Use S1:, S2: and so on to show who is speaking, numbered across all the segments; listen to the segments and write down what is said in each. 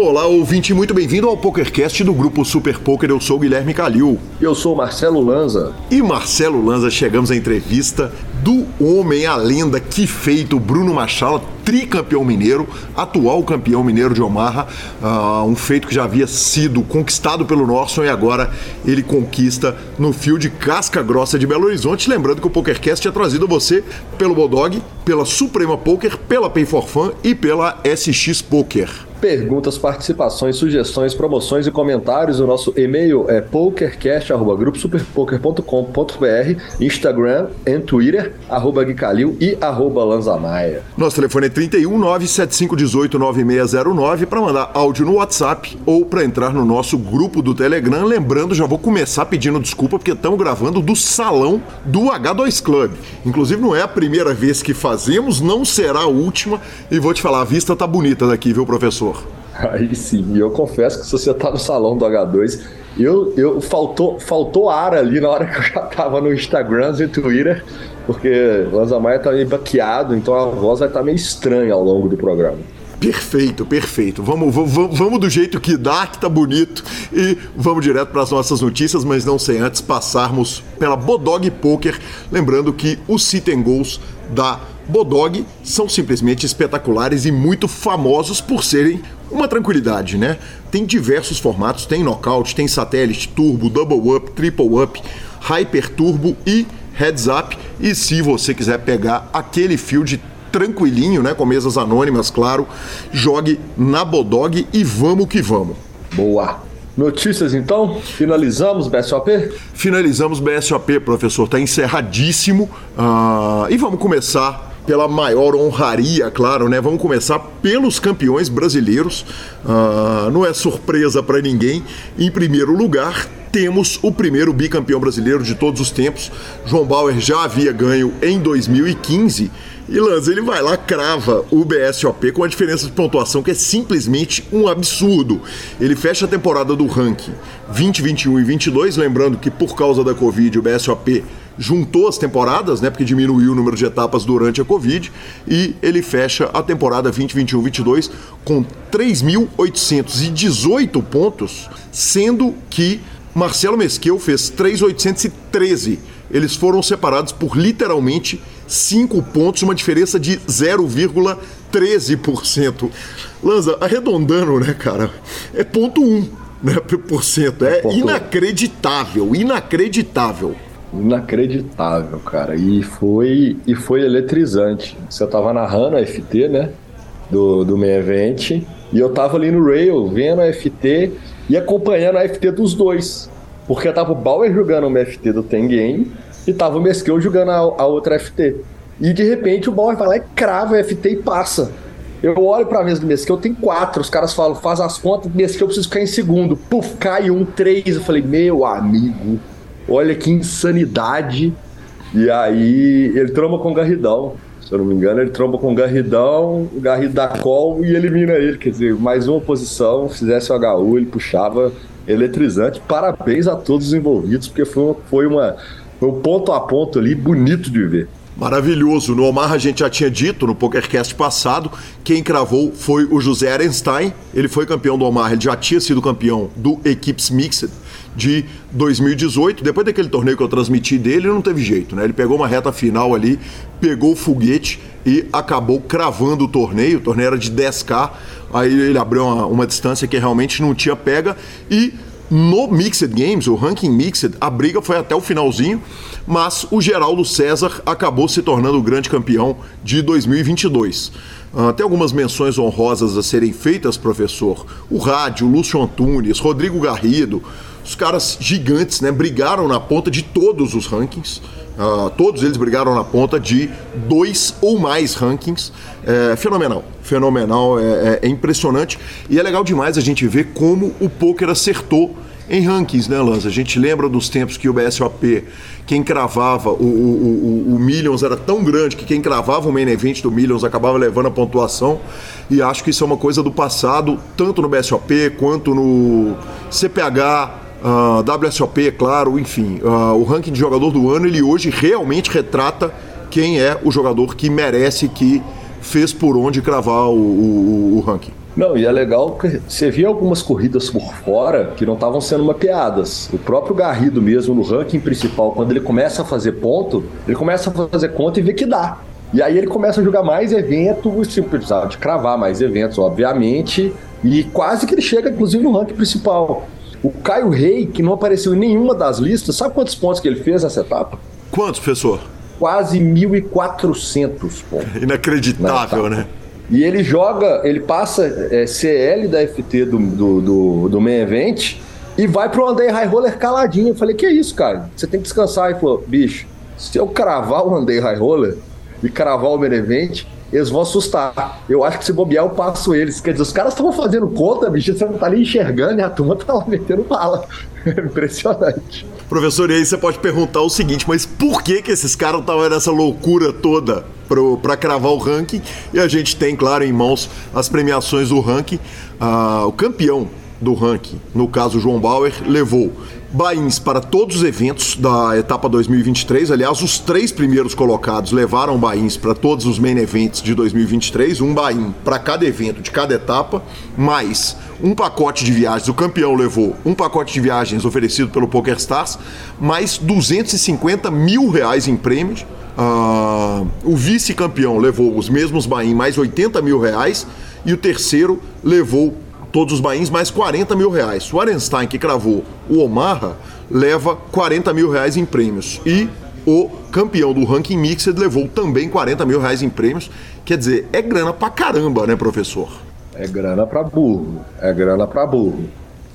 S1: Olá, ouvinte, muito bem-vindo ao PokerCast do grupo Super Poker. Eu sou o Guilherme Calil.
S2: Eu sou o Marcelo Lanza.
S1: E Marcelo Lanza, chegamos à entrevista do homem, a lenda, que feito, Bruno Machala, tricampeão mineiro, atual campeão mineiro de Omaha, uh, um feito que já havia sido conquistado pelo Norson e agora ele conquista no fio de Casca Grossa de Belo Horizonte. Lembrando que o PokerCast é trazido a você pelo Bodog, pela Suprema Poker, pela Pay for Fun e pela SX Poker
S2: perguntas, participações, sugestões, promoções e comentários. O nosso e-mail é pokercast.gruposuperpoker.com.br, Instagram e Twitter, arroba Guicalil e arroba Lanzamaia.
S1: Nosso telefone é 31 97518 9609 para mandar áudio no WhatsApp ou para entrar no nosso grupo do Telegram. Lembrando, já vou começar pedindo desculpa porque estamos gravando do salão do H2 Club. Inclusive, não é a primeira vez que fazemos, não será a última. E vou te falar, a vista tá bonita daqui, viu, professor?
S2: Aí sim, e eu confesso que se você tá no salão do H2, eu, eu faltou, faltou ar ali na hora que eu já tava no Instagram e Twitter, porque Lanza Maia tá meio baqueado, então a voz vai estar tá meio estranha ao longo do programa.
S1: Perfeito, perfeito. Vamos, vamos, vamos do jeito que dá, que tá bonito. E vamos direto para as nossas notícias, mas não sem antes passarmos pela Bodog Poker. Lembrando que os sit goals da Bodog são simplesmente espetaculares e muito famosos por serem uma tranquilidade, né? Tem diversos formatos, tem knockout, tem satélite, turbo, double up, triple up, hyper turbo e heads up. E se você quiser pegar aquele field tranquilinho, né, com mesas anônimas, claro, jogue na Bodog e vamos que vamos.
S2: Boa. Notícias então? Finalizamos BSOP?
S1: Finalizamos BSOP, professor. Está encerradíssimo. Uh, e vamos começar pela maior honraria, claro, né? Vamos começar pelos campeões brasileiros. Uh, não é surpresa para ninguém. Em primeiro lugar, temos o primeiro bicampeão brasileiro de todos os tempos. João Bauer já havia ganho em 2015. E Lanz, ele vai lá, crava o BSOP com a diferença de pontuação que é simplesmente um absurdo. Ele fecha a temporada do ranking 20, 21 e 22, lembrando que por causa da Covid o BSOP juntou as temporadas, né, porque diminuiu o número de etapas durante a Covid, e ele fecha a temporada 2021-22 com 3.818 pontos, sendo que Marcelo Mesquil fez 3.813. Eles foram separados por literalmente 5 pontos, uma diferença de 0,13%. Lanza, arredondando, né, cara? É ponto 1 né, por cento. É, é inacreditável, inacreditável.
S2: Inacreditável, cara. E foi, e foi eletrizante. Você tava narrando a FT, né? Do, do main event. E eu tava ali no rail, vendo a FT e acompanhando a FT dos dois. Porque tava o Bauer jogando uma FT do Tengen e tava o Mesquil jogando a, a, outra FT. E de repente o Bauer vai lá e crava a FT e passa. Eu olho pra mesa do Mesquil, tem quatro. Os caras falam, faz as contas, Mesquil eu preciso ficar em segundo. Puf, cai um, três. Eu falei, meu amigo, Olha que insanidade. E aí ele tromba com o Garridão. Se eu não me engano, ele tromba com o Garridão, o call e elimina ele. Quer dizer, mais uma posição, fizesse o HU, ele puxava eletrizante. Parabéns a todos os envolvidos, porque foi, uma, foi, uma, um ponto a ponto ali bonito de ver.
S1: Maravilhoso. No Omar a gente já tinha dito no PokerCast passado, quem cravou foi o José Ehrenstein. Ele foi campeão do Omar, ele já tinha sido campeão do Equipes Mixed de 2018. Depois daquele torneio que eu transmiti dele, não teve jeito, né? Ele pegou uma reta final ali, pegou o foguete e acabou cravando o torneio. O torneio era de 10K, aí ele abriu uma, uma distância que realmente não tinha pega e no Mixed Games, o ranking Mixed, a briga foi até o finalzinho, mas o Geraldo César acabou se tornando o grande campeão de 2022. Uh, tem algumas menções honrosas a serem feitas, professor. O Rádio, Lúcio Antunes, Rodrigo Garrido, os caras gigantes, né? Brigaram na ponta de todos os rankings. Uh, todos eles brigaram na ponta de dois ou mais rankings. É fenomenal, fenomenal, é, é, é impressionante. E é legal demais a gente ver como o poker acertou em rankings, né, Lanza? A gente lembra dos tempos que o BSOP, quem cravava, o, o, o, o, Millions era tão grande que quem cravava o main event do Millions acabava levando a pontuação. E acho que isso é uma coisa do passado, tanto no BSOP quanto no CPH, uh, ah, WSOP, claro, enfim. Uh, o ranking de jogador do ano, ele hoje realmente retrata quem é o jogador que merece, que fez por onde cravar o, o, o ranking.
S2: Não, e é legal que você via algumas corridas por fora que não estavam sendo mapeadas. O próprio Garrido mesmo, no ranking principal, quando ele começa a fazer ponto, ele começa a fazer conta e vê que dá. E aí ele começa a jogar mais eventos, tipo, precisava de cravar mais eventos, obviamente, e quase que ele chega, inclusive, no ranking principal. O Caio Rei, que não apareceu em nenhuma das listas, sabe quantos pontos que ele fez nessa etapa?
S1: Quantos, professor?
S2: Quase 1.400 pontos.
S1: Inacreditável, né?
S2: E ele joga, ele passa é, CL da FT do, do, do, do main event e vai pro Andei High Roller caladinho. Eu falei, que isso, cara? Você tem que descansar. Ele falou, bicho, se eu cravar o Andei High Roller e cravar o main event, eles vão assustar. Eu acho que se bobear, eu passo eles. Quer dizer, os caras estavam fazendo conta, bicho, você não tá nem enxergando e a turma tá lá metendo bala. Impressionante.
S1: Professor, e aí você pode perguntar o seguinte, mas por que que esses caras estavam nessa loucura toda para cravar o ranking? E a gente tem, claro, em mãos as premiações do ranking. Ah, o campeão do ranking, no caso João Bauer, levou Bains para todos os eventos da etapa 2023. Aliás, os três primeiros colocados levaram Bains para todos os main events de 2023, um Bain para cada evento de cada etapa, mais um pacote de viagens. O campeão levou um pacote de viagens oferecido pelo PokerStars, mais 250 mil reais em prêmios. Uh, o vice-campeão levou os mesmos Bain, mais 80 mil reais. E o terceiro levou todos os bains, mais 40 mil reais. O Arenstein, que cravou o Omaha, leva 40 mil reais em prêmios. E o campeão do ranking mixed levou também 40 mil reais em prêmios. Quer dizer, é grana pra caramba, né, professor?
S2: É grana pra burro. É grana pra burro.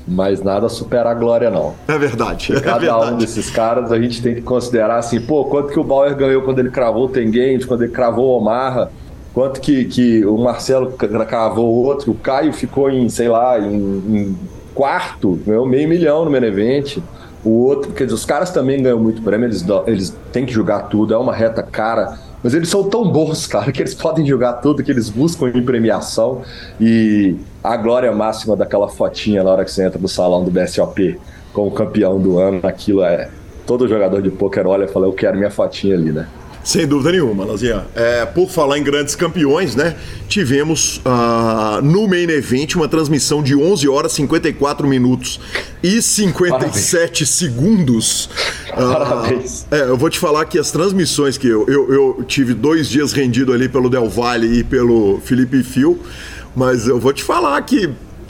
S2: Mas nada supera a glória, não.
S1: É verdade. É
S2: Cada
S1: verdade.
S2: um desses caras a gente tem que considerar assim, pô, quanto que o Bauer ganhou quando ele cravou o Tenguente, quando ele cravou o Omaha quanto que, que o Marcelo cravou o outro, o Caio ficou em, sei lá, em, em quarto, ganhou meio milhão no Menevente. O outro, quer dizer, os caras também ganham muito prêmio, eles, eles têm que jogar tudo, é uma reta cara, mas eles são tão bons, cara, que eles podem jogar tudo, que eles buscam em premiação. E a glória máxima daquela fotinha na hora que você entra no salão do BSOP como campeão do ano, aquilo é. Todo jogador de pôquer olha e fala, eu quero minha fotinha ali, né?
S1: Sem dúvida nenhuma, Lazinha. É, por falar em grandes campeões, né? Tivemos uh, no main event uma transmissão de 11 horas 54 minutos e 57 Parabéns. segundos.
S2: Ah, Parabéns.
S1: Uh, é, eu vou te falar que as transmissões que eu, eu, eu, tive dois dias rendido ali pelo Del Valle e pelo Felipe Fio, mas eu vou te falar que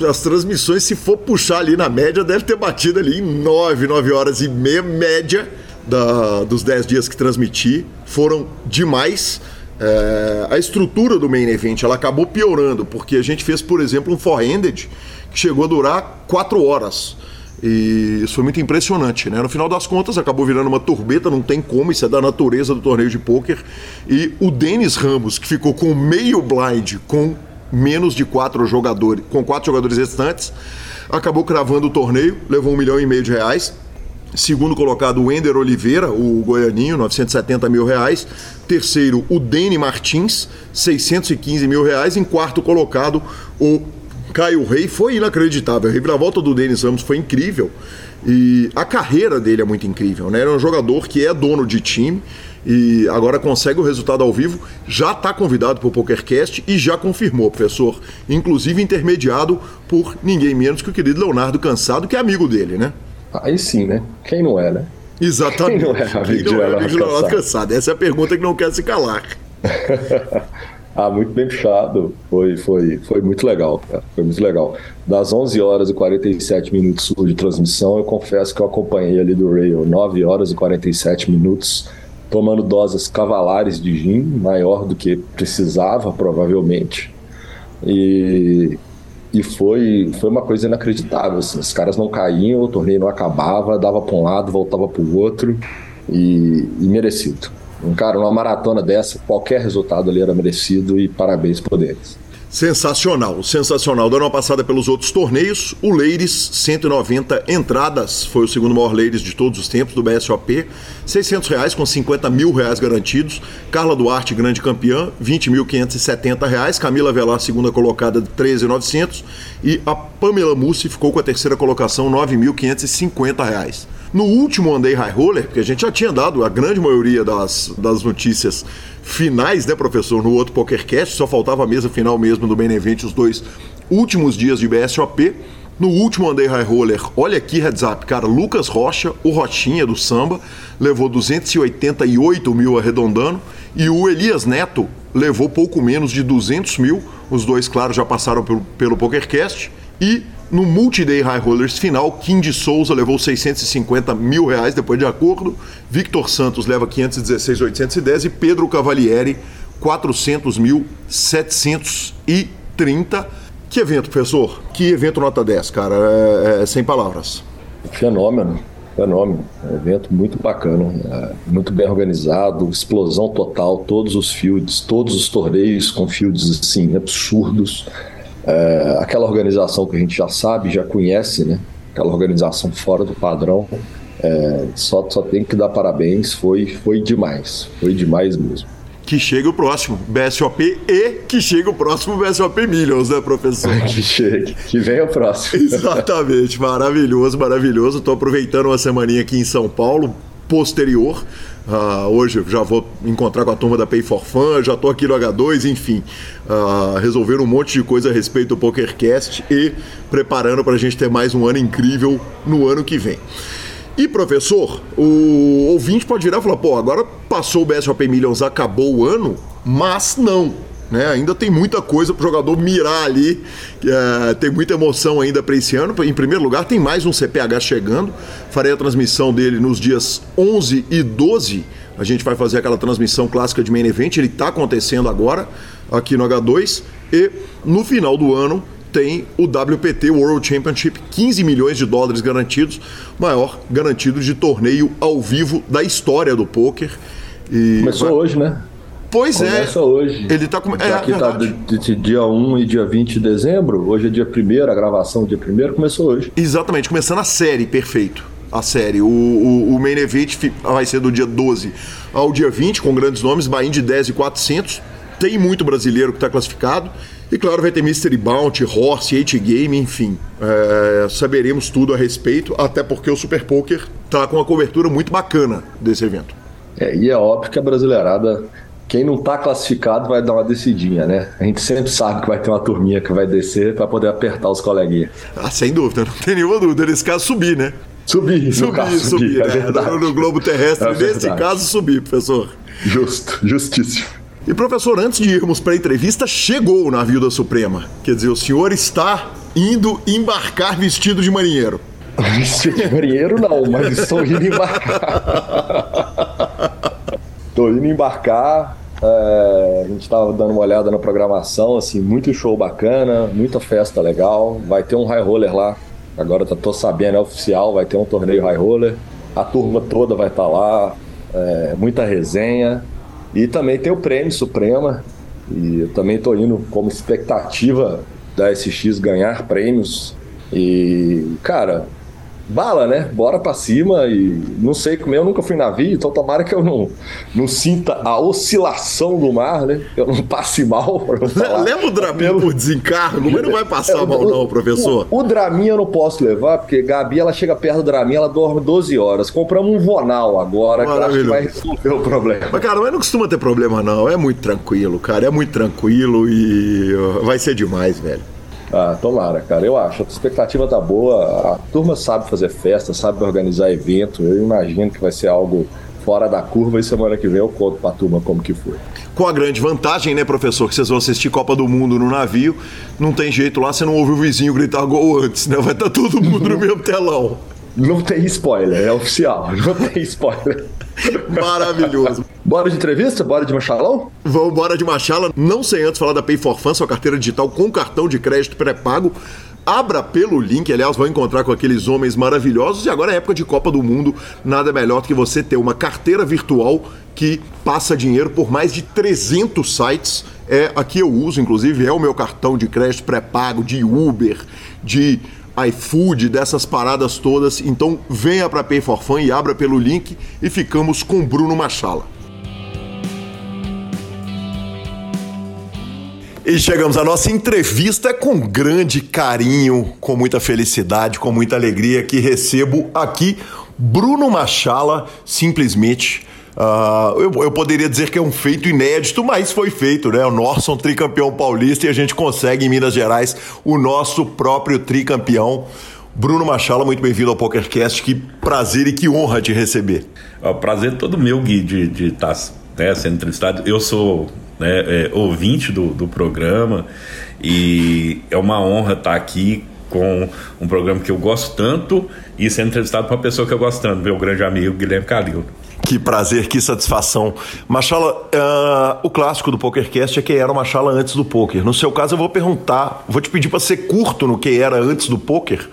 S1: as transmissões, se for puxar ali na média, deve ter batido ali em 9, 9 horas e meia média da, dos 10 dias que transmiti foram demais. É, a estrutura do main event ela acabou piorando, porque a gente fez, por exemplo, um four-handed que chegou a durar 4 horas. E isso foi muito impressionante, né? No final das contas, acabou virando uma turbeta, não tem como, isso é da natureza do torneio de pôquer. E o Denis Ramos, que ficou com meio blind, com menos de quatro jogadores, com quatro jogadores restantes, acabou cravando o torneio, levou um milhão e meio de reais. Segundo colocado, o Ender Oliveira, o goianinho, 970 mil reais. Terceiro, o Dene Martins, 615 mil reais. Em quarto colocado, o Caio Rei. Foi inacreditável. A reviravolta do Denis Ramos foi incrível. E a carreira dele é muito incrível, né? Ele é um jogador que é dono de time e agora consegue o resultado ao vivo, já está convidado para o PokerCast e já confirmou, professor, inclusive intermediado por ninguém menos que o querido Leonardo Cansado, que é amigo dele, né?
S2: Aí sim, né? Quem não é, né?
S1: Exatamente. Quem não é amigo de Leonardo Cansado? Essa é a pergunta que não quer se calar.
S2: ah, muito bem puxado. Foi, foi, foi muito legal, cara. Foi muito legal. Das 11 horas e 47 minutos de transmissão, eu confesso que eu acompanhei ali do Rail 9 horas e 47 minutos, tomando doses cavalares de gin, maior do que precisava, provavelmente. E e foi, foi uma coisa inacreditável. Assim. Os caras não caíam, o torneio não acabava, dava para um lado, voltava para o outro e, e merecido. Um cara, numa maratona dessa, qualquer resultado ali era merecido e parabéns por eles.
S1: Sensacional, sensacional. Dando uma passada pelos outros torneios, o Leires, 190 entradas, foi o segundo maior Leires de todos os tempos do BSOP, 600 reais com 50 mil reais garantidos. Carla Duarte, grande campeã, 20.570 reais. Camila Velar, segunda colocada, 13.900. E a Pamela Mussi ficou com a terceira colocação, 9.550 reais. No último Andei High Roller, porque a gente já tinha dado a grande maioria das, das notícias finais, né, professor, no outro PokerCast, só faltava a mesa final mesmo do Benevente, os dois últimos dias de BSOP. No último Andei High Roller, olha aqui heads up, cara, Lucas Rocha, o Rochinha do samba, levou 288 mil arredondando e o Elias Neto levou pouco menos de 200 mil. Os dois, claro, já passaram pelo, pelo PokerCast. E no Multi-Day High Rollers final, Kim de Souza levou 650 mil reais depois de acordo, Victor Santos leva 516,810 e Pedro Cavalieri 400 mil 730. Que evento, professor? Que evento nota 10, cara? É, é, sem palavras.
S2: Fenômeno, fenômeno. É um evento muito bacana, é, muito bem organizado, explosão total, todos os fields, todos os torneios com fields assim, absurdos. É, aquela organização que a gente já sabe, já conhece, né? Aquela organização fora do padrão. É, só, só tem que dar parabéns, foi, foi demais, foi demais mesmo.
S1: Que chegue o próximo BSOP e que chegue o próximo BSOP Millions, né, professor?
S2: que chegue, que venha o próximo.
S1: Exatamente, maravilhoso, maravilhoso. Estou aproveitando uma semaninha aqui em São Paulo, posterior. Uh, hoje já vou encontrar com a turma da Pay for Fun, já estou aqui no H2, enfim, uh, resolvendo um monte de coisa a respeito do PokerCast e preparando para a gente ter mais um ano incrível no ano que vem. E professor, o ouvinte pode virar e falar: pô, agora passou o BSOP Millions, acabou o ano, mas não. Né? Ainda tem muita coisa para o jogador mirar ali, é, tem muita emoção ainda para esse ano. Em primeiro lugar, tem mais um CPH chegando. Farei a transmissão dele nos dias 11 e 12. A gente vai fazer aquela transmissão clássica de main event. Ele está acontecendo agora aqui no H2. E no final do ano tem o WPT World Championship, 15 milhões de dólares garantidos, maior garantido de torneio ao vivo da história do poker.
S2: E Começou vai... hoje, né?
S1: Pois
S2: Começa
S1: é.
S2: Começa hoje.
S1: Ele tá com... é,
S2: aqui está de, de, dia 1 e dia 20 de dezembro. Hoje é dia 1 a gravação dia 1 começou hoje.
S1: Exatamente, começando a série, perfeito. A série. O, o, o Main Event vai ser do dia 12 ao dia 20, com grandes nomes, Bahia de 10 e 400. Tem muito brasileiro que está classificado. E claro, vai ter Mystery Bounty, Horse, H-Game, enfim. É, saberemos tudo a respeito, até porque o Super Poker está com uma cobertura muito bacana desse evento.
S2: É, e é óbvio que a brasileirada quem não está classificado vai dar uma descidinha, né? A gente sempre sabe que vai ter uma turminha que vai descer para poder apertar os coleguinhas.
S1: Ah, sem dúvida, não tem nenhuma dúvida. Nesse caso, subir, né?
S2: Subir,
S1: subir,
S2: caso,
S1: subir. subir é né? no globo terrestre, é nesse caso, subir, professor.
S2: Justo, justíssimo.
S1: E professor, antes de irmos para a entrevista, chegou o navio da Suprema. Quer dizer, o senhor está indo embarcar vestido de marinheiro.
S2: Vestido de marinheiro não, mas estou indo embarcar. Estou indo embarcar é, a gente estava dando uma olhada na programação, assim, muito show bacana, muita festa legal. Vai ter um high roller lá. Agora tô sabendo, é oficial, vai ter um torneio high roller. A turma toda vai estar tá lá, é, muita resenha. E também tem o prêmio Suprema. E eu também estou indo como expectativa da SX ganhar prêmios. E, cara, bala, né? Bora pra cima e não sei como eu nunca fui navio, então tomara que eu não, não sinta a oscilação do mar, né? Eu não passe mal.
S1: Leva o Draminha por desencargo, mas não vai passar é, mal, não, professor.
S2: O, o Draminha eu não posso levar, porque Gabi ela chega perto do Draminha, ela dorme 12 horas. Compramos um Vonal agora, que eu acho que vai resolver o problema.
S1: Mas, cara, mas não costuma ter problema, não. É muito tranquilo, cara. É muito tranquilo e vai ser demais, velho.
S2: Ah, tomara, cara. Eu acho. A expectativa tá boa. A turma sabe fazer festa, sabe organizar evento. Eu imagino que vai ser algo fora da curva e semana que vem eu conto pra turma como que foi.
S1: Com a grande vantagem, né, professor, que vocês vão assistir Copa do Mundo no navio, não tem jeito lá, você não ouve o vizinho gritar gol antes, né? Vai estar tá todo mundo no mesmo telão.
S2: Não tem spoiler, é oficial, não tem spoiler.
S1: Maravilhoso.
S2: Bora de entrevista? Bora de machalão?
S1: Vamos bora de machala. Não sei antes falar da Pay for Fun, sua carteira digital com cartão de crédito pré-pago. Abra pelo link, aliás, vão encontrar com aqueles homens maravilhosos. E agora é época de Copa do Mundo. Nada melhor do que você ter uma carteira virtual que passa dinheiro por mais de 300 sites. É aqui eu uso, inclusive, é o meu cartão de crédito pré-pago de Uber, de iFood, dessas paradas todas. Então venha para Pay for Fun e abra pelo link e ficamos com Bruno Machala. E chegamos à nossa entrevista com grande carinho, com muita felicidade, com muita alegria que recebo aqui Bruno Machala, simplesmente Uh, eu, eu, poderia dizer que é um feito inédito, mas foi feito, né? O Norson tricampeão paulista e a gente consegue em Minas Gerais o nosso próprio tricampeão. Bruno Machala, muito bem-vindo ao PokerCast. Que prazer e que honra te receber.
S3: O prazer é todo meu, Gui, de estar tá, né, sendo entrevistado. Eu sou né, é, ouvinte do, do programa e é uma honra estar aqui com um programa que eu gosto tanto e sendo entrevistado por uma pessoa que eu gosto tanto, meu grande amigo Guilherme Calil.
S1: Que prazer, que satisfação. Machala, uh, o clássico do PokerCast é quem era o Machala antes do poker. No seu caso, eu vou perguntar, vou te pedir para ser curto no que era antes do poker,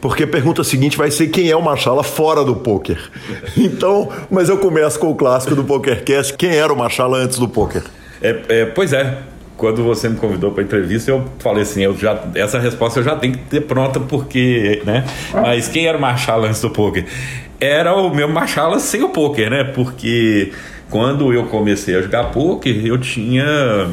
S1: porque a pergunta seguinte vai ser quem é o Machala fora do poker. Então, mas eu começo com o clássico do PokerCast. Quem era o Machala antes do poker?
S3: É, é, pois é, quando você me convidou para entrevista, eu falei assim, eu já, essa resposta eu já tenho que ter pronta porque, né? Mas quem era o Machala antes do poker? Era o meu Machala sem o poker, né? Porque quando eu comecei a jogar poker, eu tinha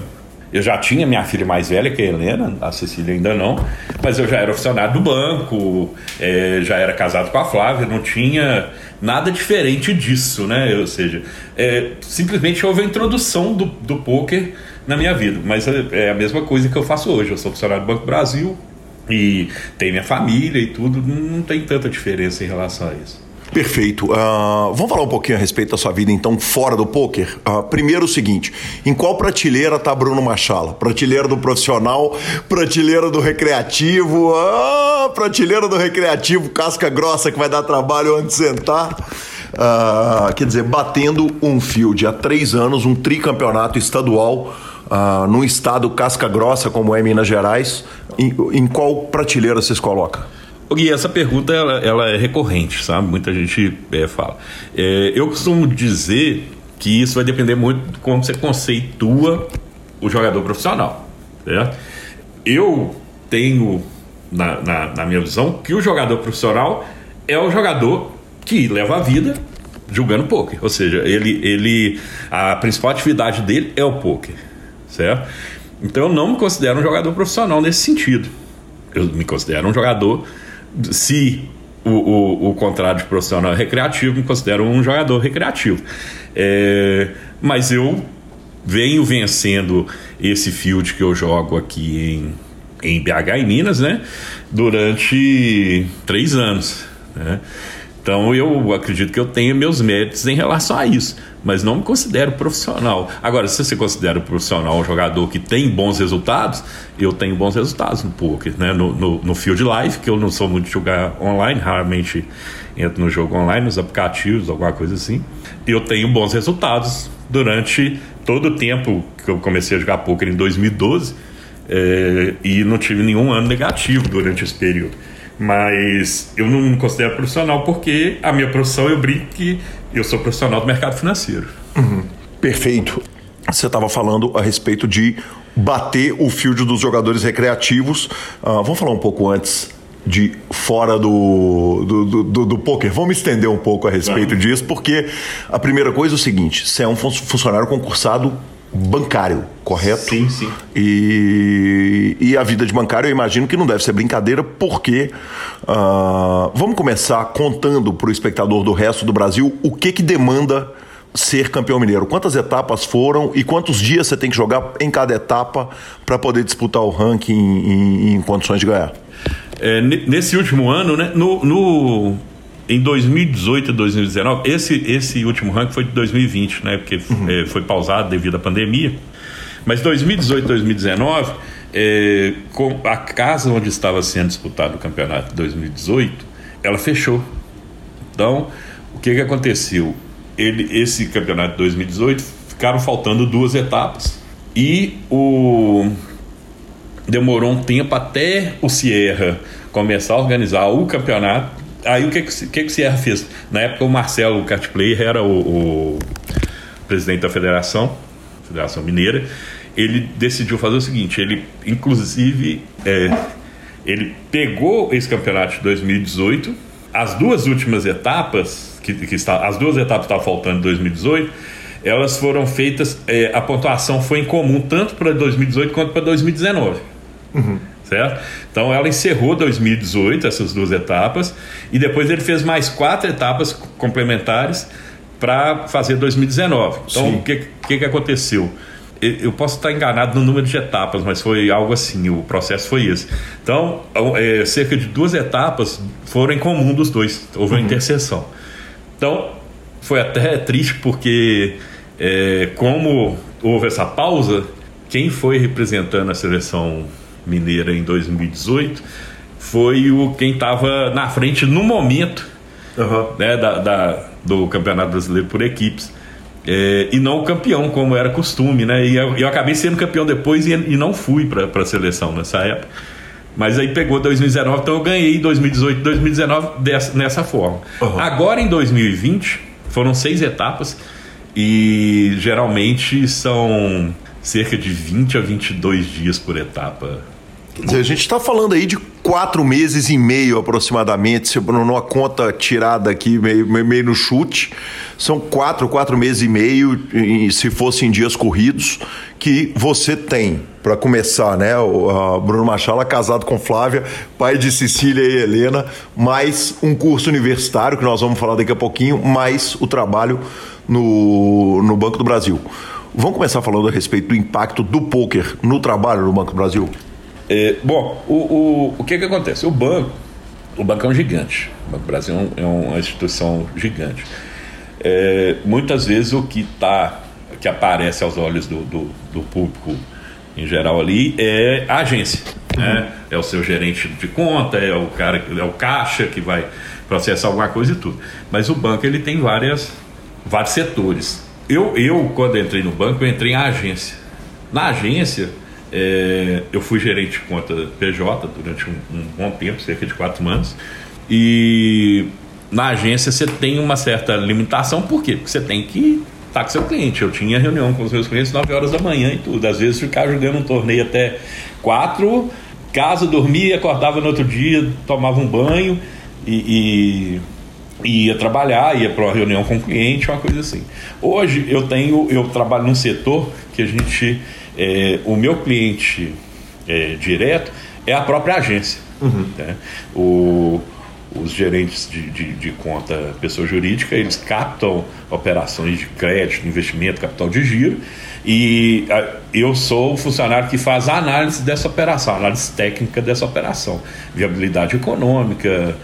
S3: eu já tinha minha filha mais velha, que é a Helena, a Cecília ainda não, mas eu já era funcionário do banco, é, já era casado com a Flávia, não tinha nada diferente disso, né? Ou seja, é, simplesmente houve a introdução do, do poker na minha vida. Mas é, é a mesma coisa que eu faço hoje. Eu sou funcionário do Banco Brasil e tenho minha família e tudo. Não tem tanta diferença em relação a isso.
S1: Perfeito. Uh, vamos falar um pouquinho a respeito da sua vida, então, fora do poker? Uh, primeiro o seguinte: em qual prateleira está Bruno Machala? Prateleira do profissional, prateleira do recreativo, uh, prateleira do recreativo, casca grossa que vai dar trabalho onde sentar. Uh, quer dizer, batendo um field há três anos, um tricampeonato estadual uh, num estado casca grossa como é Minas Gerais, em, em qual prateleira vocês colocam?
S3: E essa pergunta ela, ela, é recorrente, sabe? Muita gente é, fala. É, eu costumo dizer que isso vai depender muito de como você conceitua o jogador profissional. Certo? Eu tenho, na, na, na minha visão, que o jogador profissional é o jogador que leva a vida jogando poker. Ou seja, ele, ele a principal atividade dele é o poker certo? Então eu não me considero um jogador profissional nesse sentido. Eu me considero um jogador, se o, o, o contrário de profissional é recreativo, me considero um jogador recreativo. É, mas eu venho vencendo esse field que eu jogo aqui em, em BH e Minas, né? Durante três anos. Né? Então eu acredito que eu tenho meus méritos em relação a isso, mas não me considero profissional. Agora, se você considera profissional um jogador que tem bons resultados, eu tenho bons resultados no poker, né? no, no, no field life, que eu não sou muito de jogar online, raramente entro no jogo online, nos aplicativos, alguma coisa assim. Eu tenho bons resultados durante todo o tempo que eu comecei a jogar poker em 2012 é, eh, e não tive nenhum ano negativo durante esse período. Mas eu não me considero profissional porque a minha profissão eu brinco que eu sou profissional do mercado financeiro.
S1: Uhum. Perfeito. Você estava falando a respeito de bater o field dos jogadores recreativos. Uh, vamos falar um pouco antes de fora do, do, do, do, do poker. Vamos estender um pouco a respeito disso, porque a primeira coisa é o seguinte: você é um funcionário concursado bancário, correto?
S3: Sim, sim.
S1: E, e a vida de bancário eu imagino que não deve ser brincadeira, porque uh, vamos começar contando para o espectador do resto do Brasil o que, que demanda ser campeão mineiro. Quantas etapas foram e quantos dias você tem que jogar em cada etapa para poder disputar o ranking em, em, em condições de ganhar?
S3: É, nesse último ano, né, no, no em 2018 e 2019, esse, esse último ranking foi de 2020, né? Porque uhum. é, foi pausado devido à pandemia. Mas 2018 e 2019, é, com a casa onde estava sendo disputado o campeonato de 2018, ela fechou. Então, o que, que aconteceu? Ele, esse campeonato de 2018 ficaram faltando duas etapas e o demorou um tempo até o Sierra começar a organizar o campeonato Aí o que, que, que, que o Sierra fez? Na época o Marcelo Cartplayer era o, o presidente da federação, Federação Mineira, ele decidiu fazer o seguinte, ele inclusive é, ele pegou esse campeonato de 2018, as duas últimas etapas, que, que está, as duas etapas estavam faltando em 2018, elas foram feitas, é, a pontuação foi em comum tanto para 2018 quanto para 2019. Uhum certo? Então ela encerrou 2018, essas duas etapas, e depois ele fez mais quatro etapas complementares para fazer 2019. Então, o que, que, que aconteceu? eu posso estar enganado no número de etapas, mas foi algo assim, o processo foi esse. Então, é, cerca de duas etapas foram em comum dos dois, houve uma uhum. interseção. Então, foi até triste porque, é, como houve essa pausa, quem foi representando a seleção mineira em 2018 foi o quem estava na frente no momento uhum. né, da, da, do Campeonato Brasileiro por equipes é, e não o campeão, como era costume, né? E eu, eu acabei sendo campeão depois e, e não fui para a seleção nessa época. Mas aí pegou 2019, então eu ganhei 2018 2019 dessa, nessa forma. Uhum. Agora em 2020, foram seis etapas e geralmente são cerca de 20 a 22 dias por etapa
S1: Quer dizer, a gente está falando aí de quatro meses e meio aproximadamente, se numa conta tirada aqui, meio, meio no chute, são quatro, quatro meses e meio, se fossem dias corridos, que você tem para começar, né? O Bruno Machala casado com Flávia, pai de Cecília e Helena, mais um curso universitário que nós vamos falar daqui a pouquinho, mais o trabalho no, no Banco do Brasil. Vamos começar falando a respeito do impacto do poker no trabalho no Banco do Brasil?
S3: É, bom, o, o, o que que acontece? O banco, o banco é um gigante. O Banco Brasil é, é uma instituição gigante. É, muitas vezes o que tá, que aparece aos olhos do, do, do público em geral ali é a agência. Né? Uhum. Né? É o seu gerente de conta, é o cara, é o caixa que vai processar alguma coisa e tudo. Mas o banco ele tem várias, vários setores. Eu, eu, quando entrei no banco, eu entrei em agência. Na agência, é, eu fui gerente de conta PJ durante um, um, bom tempo, cerca de quatro anos. E na agência você tem uma certa limitação, por quê? Porque você tem que estar com seu cliente. Eu tinha reunião com os meus clientes 9 horas da manhã e tudo. Às vezes ficar jogando um torneio até 4, casa, dormia, acordava no outro dia, tomava um banho e, e ia trabalhar, ia para uma reunião com o cliente, uma coisa assim. Hoje eu tenho, eu trabalho num setor que a gente é, o meu cliente é, direto é a própria agência. Uhum. Né? O, os gerentes de, de, de, conta pessoa jurídica, eles captam operações de crédito, investimento, capital de giro, e eu sou o funcionário que faz a análise dessa operação, a análise técnica dessa operação, viabilidade econômica,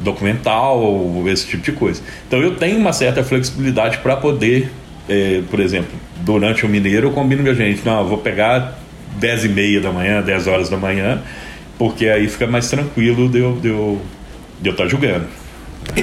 S3: documental, esse tipo de coisa. Então eu tenho uma certa flexibilidade para poder, é, por exemplo, durante o Mineiro, eu combino meu gente, não, eu vou pegar 10 e meia da manhã, 10 horas da manhã, porque aí fica mais tranquilo de eu, de eu, de eu estar tá jogando.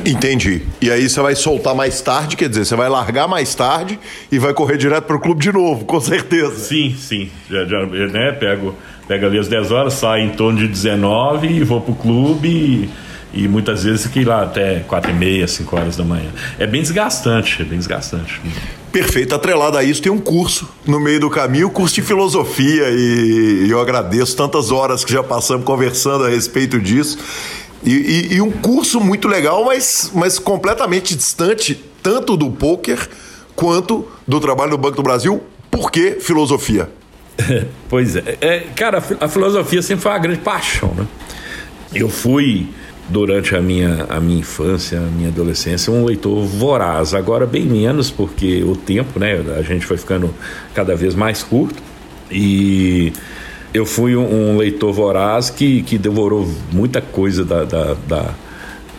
S1: Entendi. E aí você vai soltar mais tarde, quer dizer, você vai largar mais tarde e vai correr direto para o clube de novo, com certeza.
S3: Sim, sim. Já, já né, pego, pego ali às 10 horas, saio em torno de 19 e vou para o clube e, e, muitas vezes fiquei lá até 4 e meia, 5 horas da manhã. É bem desgastante, é bem desgastante.
S1: Perfeito, atrelado a isso tem um curso no meio do caminho, curso de filosofia e eu agradeço tantas horas que já passamos conversando a respeito disso e, e, e um curso muito legal, mas, mas completamente distante tanto do poker quanto do trabalho no Banco do Brasil. Por que filosofia?
S3: pois é. é, cara, a filosofia sempre foi uma grande paixão, né? Eu fui durante a minha, a minha infância, a minha adolescência, um leitor voraz. Agora, bem menos, porque o tempo, né? A gente foi ficando cada vez mais curto. E eu fui um, um leitor voraz que, que devorou muita coisa da, da, da,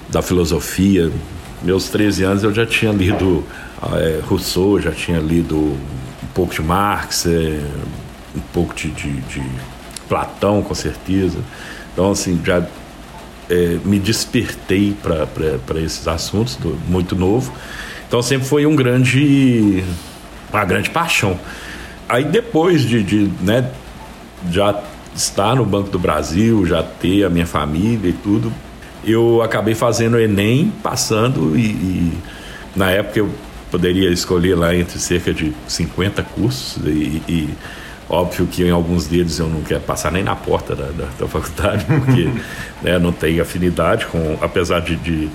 S3: da filosofia. Meus 13 anos eu já tinha lido é, Rousseau, já tinha lido um pouco de Marx, é, um pouco de, de, de Platão, com certeza. Então, assim, já é, me despertei para esses assuntos, muito novo. Então sempre foi um grande, uma grande paixão. Aí depois de, de né, já estar no Banco do Brasil, já ter a minha família e tudo, eu acabei fazendo o Enem, passando e, e na época eu poderia escolher lá entre cerca de 50 cursos e, e Óbvio que em alguns deles eu não quero passar nem na porta da, da, da faculdade, porque né, não tenho afinidade com, apesar de, de,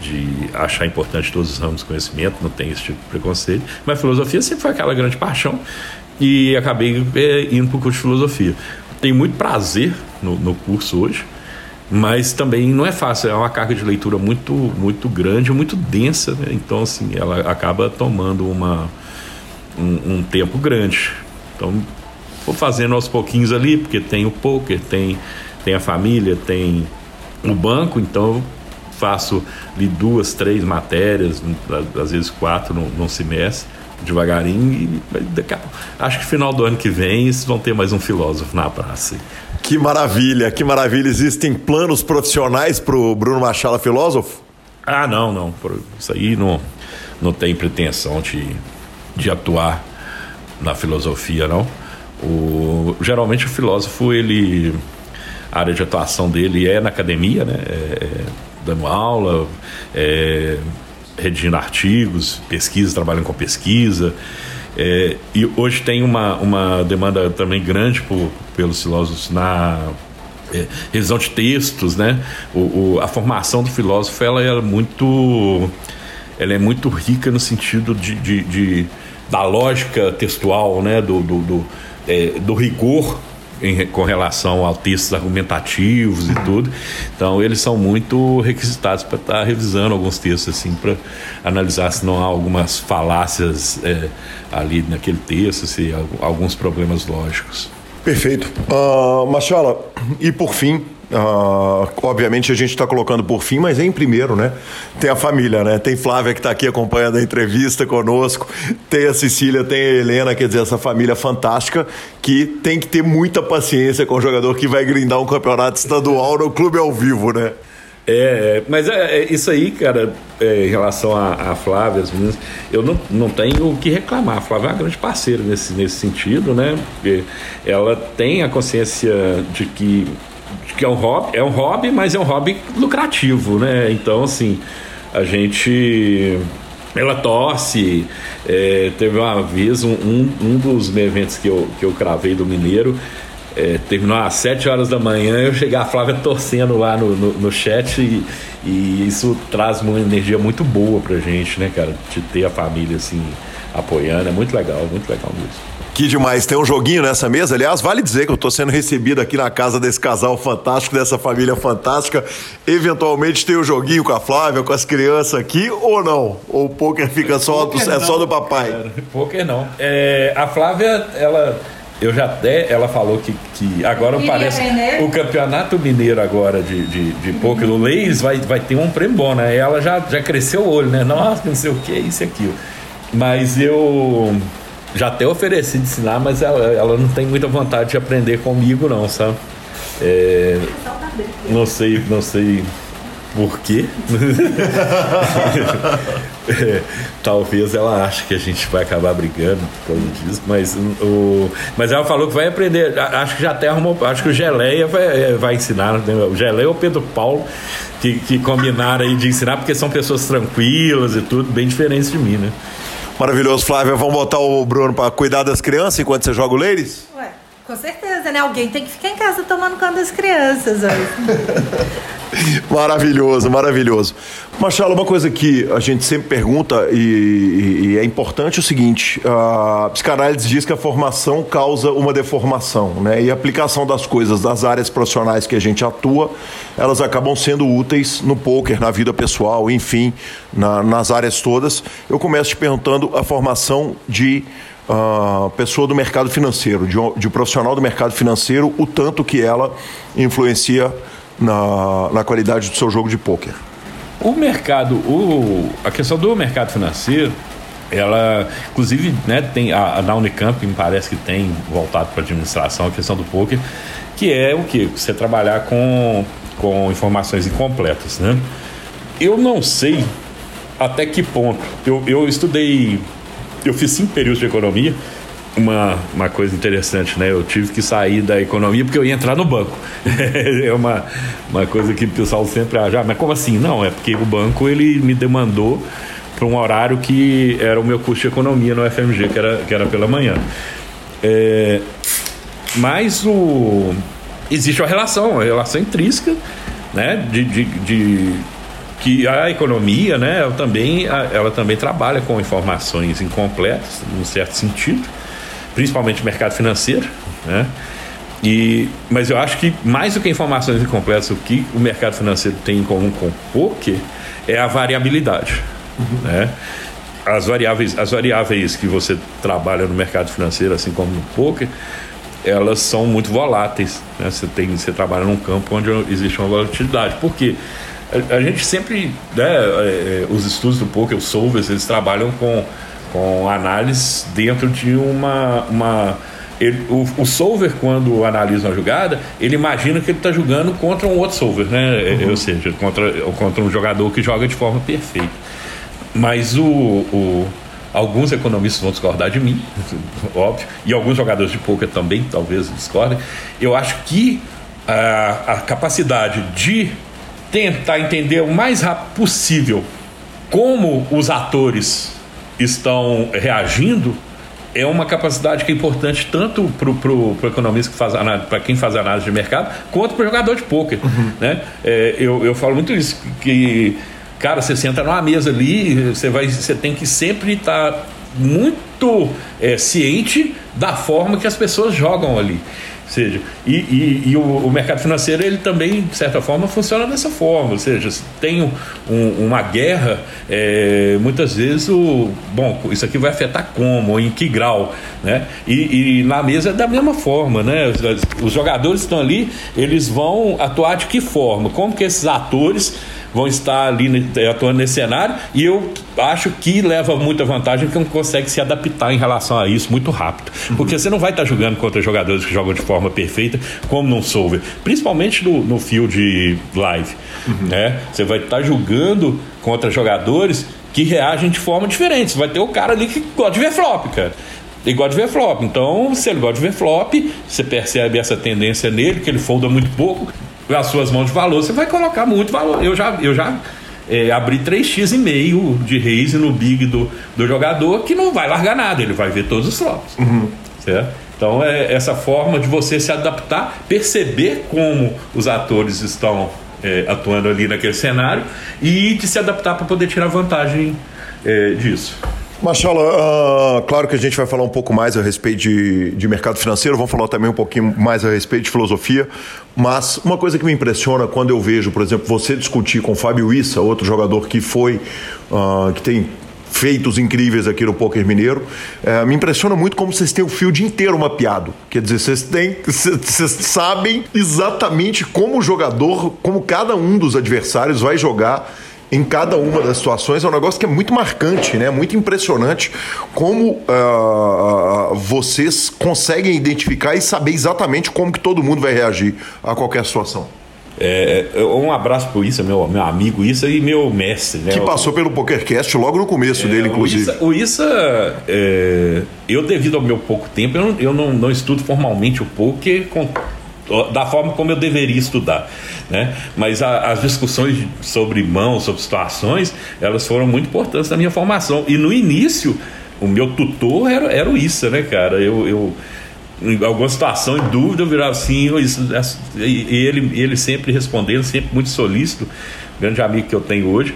S3: de, achar importante todos os ramos de conhecimento, não tenho esse tipo de preconceito. Mas filosofia sempre foi aquela grande paixão e acabei é, indo para o curso de filosofia. Tenho muito prazer no, no curso hoje. mas também não é fácil, é uma carga de leitura muito, muito grande, muito densa, né? então assim, ela acaba tomando uma, um, um, tempo grande. Então, vou fazendo aos pouquinhos ali, porque tem o poker, tem, tem a família, tem o banco, então eu faço ali duas, três matérias, às vezes quatro num, num semestre, devagarinho, e daqui a, acho que final do ano que vem vocês vão ter mais um filósofo na praça.
S1: Que maravilha, que maravilha. Existem planos profissionais para o Bruno Machala filósofo?
S3: Ah, não, não. Isso aí não, não tem pretensão de, de atuar na filosofia, não. O, geralmente o filósofo, ele. A área de atuação dele é na academia, né? É, é, dando aula, é, redigindo artigos, pesquisa, trabalhando com pesquisa. É, e hoje tem uma, uma demanda também grande por, pelos filósofos na é, revisão de textos, né? O, o, a formação do filósofo ela é muito, ela é muito rica no sentido de, de, de da lógica textual, né? Do, do, do, é, do rigor em, com relação a textos argumentativos e tudo. Então, eles são muito requisitados para estar tá revisando alguns textos, assim, para analisar se não há algumas falácias é, ali naquele texto, se há alguns problemas lógicos.
S1: Perfeito. Uh, Machala, e por fim, Uh, obviamente a gente está colocando por fim, mas em primeiro, né? Tem a família, né? Tem Flávia que está aqui acompanhando a entrevista conosco, tem a Cecília, tem a Helena, quer dizer, essa família fantástica que tem que ter muita paciência com o jogador que vai grindar um campeonato estadual no clube ao vivo, né?
S3: É, mas é, é, isso aí, cara, é, em relação a, a Flávia, as meninas, eu não, não tenho o que reclamar. A Flávia é uma grande parceira nesse, nesse sentido, né? Porque ela tem a consciência de que que é um hobby, é um hobby, mas é um hobby lucrativo, né? Então, assim, a gente ela torce. É, teve uma vez um, um, um, dos eventos que eu, que eu cravei do Mineiro. É, terminou às 7 horas da manhã, eu cheguei a Flávia torcendo lá no, no, no chat e, e, isso traz uma energia muito boa pra gente, né, cara? De ter a família assim apoiando, é muito legal, muito legal mesmo.
S1: Que demais. Tem um joguinho nessa mesa. Aliás, vale dizer que eu estou sendo recebido aqui na casa desse casal fantástico, dessa família fantástica. Eventualmente tem um joguinho com a Flávia, com as crianças aqui, ou não? Ou o poker fica só, poker é só do papai? É,
S3: poker não. É, a Flávia, ela. Eu já até, ela falou que, que agora Queria parece o campeonato mineiro agora de, de, de poker do Leis vai, vai ter um prêmio bom, né? Ela já, já cresceu o olho, né? Nossa, não sei o que, isso e aquilo. Mas eu já até ofereci de ensinar, mas ela, ela não tem muita vontade de aprender comigo, não, sabe? É, não sei, não sei por quê. é, talvez ela ache que a gente vai acabar brigando por causa disso, mas, o, mas ela falou que vai aprender. Acho que já até arrumou. Acho que o Geleia vai, é, vai ensinar. Né? O Geleia ou o Pedro Paulo que, que combinaram aí de ensinar, porque são pessoas tranquilas e tudo, bem diferentes de mim, né?
S1: Maravilhoso, Flávia. Vamos botar o Bruno para cuidar das crianças enquanto você joga o Ladies?
S4: Ué, com certeza, né? Alguém tem que ficar em casa tomando conta das crianças
S1: maravilhoso, maravilhoso. Machala, uma coisa que a gente sempre pergunta e, e, e é importante é o seguinte: a psicanálise diz que a formação causa uma deformação, né? E a aplicação das coisas das áreas profissionais que a gente atua, elas acabam sendo úteis no poker, na vida pessoal, enfim, na, nas áreas todas. Eu começo te perguntando a formação de uh, pessoa do mercado financeiro, de, de um profissional do mercado financeiro, o tanto que ela influencia na, na qualidade do seu jogo de pôquer.
S3: O mercado, o, a questão do mercado financeiro, ela, inclusive, né, tem a, a na Unicamp me parece que tem voltado para administração a questão do poker, que é o que você trabalhar com, com informações incompletas, né? Eu não sei até que ponto. Eu, eu estudei, eu fiz cinco períodos de economia uma, uma coisa interessante, né? Eu tive que sair da economia porque eu ia entrar no banco. é uma, uma coisa que o pessoal sempre acha, ah, mas como assim? Não, é porque o banco ele me demandou para um horário que era o meu curso de economia no FMG, que era, que era pela manhã. É, mas o, existe uma relação, uma relação intrínseca, né? de, de, de que a economia, né, ela também, ela também trabalha com informações incompletas, num certo sentido, principalmente mercado financeiro, né? E, mas eu acho que mais do que informações incompletas, o que o mercado financeiro tem em comum com o poker é a variabilidade. Uhum. Né? As variáveis, as variáveis que você trabalha no mercado financeiro, assim como no poker, elas são muito voláteis. Né? Você, tem, você trabalha num campo onde existe uma volatilidade. Por quê? A, a gente sempre, né, é, é os estudos do poker, os solvers, eles trabalham com, com análise dentro de uma, uma ele, o, o solver, quando analisa uma jogada, ele imagina que ele está jogando contra um outro solver, né? É, uhum. Ou seja, contra, contra um jogador que joga de forma perfeita. Mas o, o, alguns economistas vão discordar de mim, óbvio, e alguns jogadores de poker também talvez discordem. Eu acho que a, a capacidade de tentar entender o mais rápido possível como os atores estão reagindo é uma capacidade que é importante tanto para o economista que faz para quem faz análise de mercado, quanto para o jogador de pôquer. Uhum. Né? É, eu, eu falo muito isso, que, cara, você senta numa mesa ali, você, vai, você tem que sempre estar tá muito é, ciente da forma que as pessoas jogam ali seja, e, e, e o, o, mercado financeiro ele também, de certa forma, funciona dessa forma. Ou seja, se tem um, uma guerra, é, muitas vezes o. Bom, isso aqui vai afetar como, em que grau. Né? E, e na mesa é da mesma forma. Né? Os, os jogadores estão ali, eles vão atuar de que forma? Como que esses atores vão estar ali eh, atuando nesse cenário e eu acho que leva muita vantagem que não consegue se adaptar em relação a isso muito rápido. Uhum. Porque você não vai estar jogando contra jogadores que jogam de forma perfeita, como num solver, principalmente no, no field live. Uhum. Né? Você vai estar jogando contra jogadores que reagem de forma diferente. Você vai ter o cara ali que gosta de ver flop, cara. Ele gosta de ver flop. Então, se ele gosta de ver flop, você percebe essa tendência nele, que ele folda muito pouco as suas mãos de valor, você vai colocar muito valor. Eu já, eu já é, abri 3x e meio de raise no big do, do jogador que não vai largar nada, ele vai ver todos os flops. Uhum. Certo? Então é essa forma de você se adaptar, perceber como os atores estão é, atuando ali naquele cenário e de se adaptar para poder tirar vantagem é, disso.
S1: Machala, uh, claro que a gente vai falar um pouco mais a respeito de, de mercado financeiro, vamos falar também um pouquinho mais a respeito de filosofia, mas uma coisa que me impressiona quando eu vejo, por exemplo, você discutir com o Fábio Issa, outro jogador que foi, uh, que tem feitos incríveis aqui no Poker Mineiro. É, me impressiona muito como vocês têm o field inteiro mapeado. Quer dizer, vocês têm, vocês sabem exatamente como o jogador, como cada um dos adversários vai jogar em cada uma das situações é um negócio que é muito marcante, né? Muito impressionante como uh, vocês conseguem identificar e saber exatamente como que todo mundo vai reagir a qualquer situação.
S3: É, é um abraço pro Issa, meu, meu amigo Issa e meu mestre. Né?
S1: Que passou pelo PokerCast logo no começo é, dele, inclusive.
S3: O Issa, o Issa é, eu devido ao meu pouco tempo, eu não, eu não, não estudo formalmente o poker com da forma como eu deveria estudar, né? Mas a, as discussões sobre mãos, sobre situações, elas foram muito importantes na minha formação. E no início, o meu tutor era, era o Issa, né, cara? Eu, eu em alguma situação, em dúvida, eu virava assim, isso, e ele, ele sempre respondendo, sempre muito solícito, grande amigo que eu tenho hoje.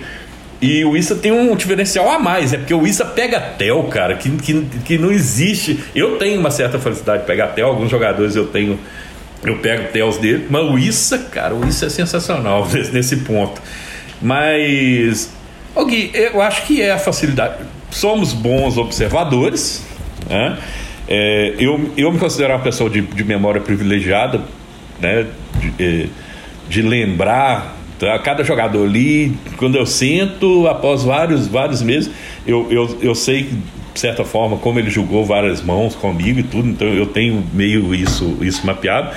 S3: E o Issa tem um diferencial a mais, é porque o Issa pega tel, cara, que, que, que não existe. Eu tenho uma certa felicidade de pegar tel, alguns jogadores eu tenho eu pego Teos dele, mas o Issa, cara, o Issa é sensacional nesse ponto. Mas, o Gui, eu acho que é a facilidade. Somos bons observadores, né? É, eu, eu me considero uma pessoa de, de memória privilegiada, né? De, é, de lembrar tá? cada jogador ali, quando eu sento, após vários, vários meses, eu, eu, eu sei de certa forma, como ele jogou várias mãos comigo e tudo, então eu tenho meio isso, isso mapeado.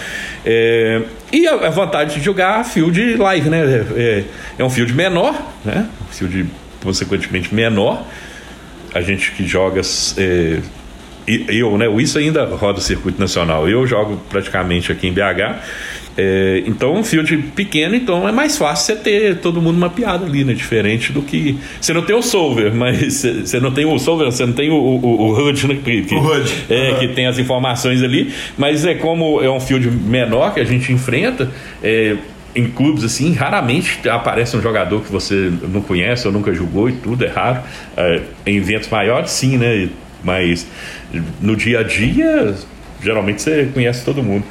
S3: É, e a, a vontade de jogar field live, né? É, é um field menor, né? Um field consequentemente menor. A gente que joga. É, eu, né? Isso ainda roda o circuito nacional. Eu jogo praticamente aqui em BH. É, então, um field pequeno, então é mais fácil você ter todo mundo mapeado ali, né? Diferente do que. Você não tem o solver, mas você não tem o solver, você não tem o, o, o HUD, né? Que,
S1: o HUD.
S3: É, uhum. que tem as informações ali. Mas é como é um field menor que a gente enfrenta. É, em clubes assim, raramente aparece um jogador que você não conhece ou nunca jogou e tudo, é raro. É, em eventos maiores, sim, né? Mas no dia a dia, geralmente você conhece todo mundo.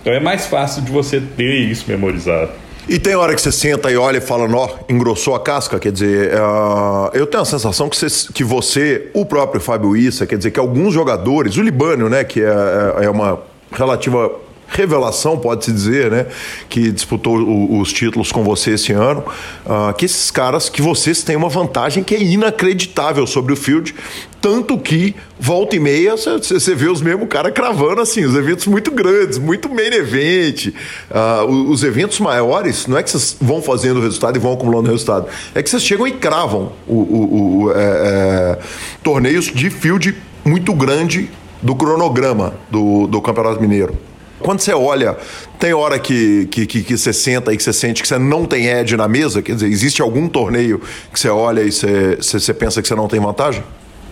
S3: Então é mais fácil de você ter isso memorizado.
S1: E tem hora que você senta e olha e fala, nó, engrossou a casca? Quer dizer, uh, eu tenho a sensação que você, que você, o próprio Fábio Issa, quer dizer, que alguns jogadores, o Libânio, né, que é, é, é uma relativa revelação, pode-se dizer, né? Que disputou o, os títulos com você esse ano. Uh, que esses caras, que vocês têm uma vantagem que é inacreditável sobre o field. Tanto que, volta e meia, você vê os mesmos caras cravando assim, os eventos muito grandes, muito main event. Uh, os eventos maiores, não é que vocês vão fazendo resultado e vão acumulando resultado, é que vocês chegam e cravam o, o, o é, é, torneios de field muito grande do cronograma do, do Campeonato Mineiro. Quando você olha, tem hora que, que, que, que, você senta e que você sente que você não tem edge na mesa? Quer dizer, existe algum torneio que você olha e você, você, você pensa que você não tem vantagem?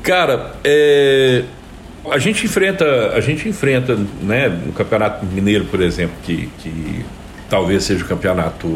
S3: Cara, é, a gente enfrenta, a gente enfrenta, né, no Campeonato Mineiro, por exemplo, que, que talvez seja o campeonato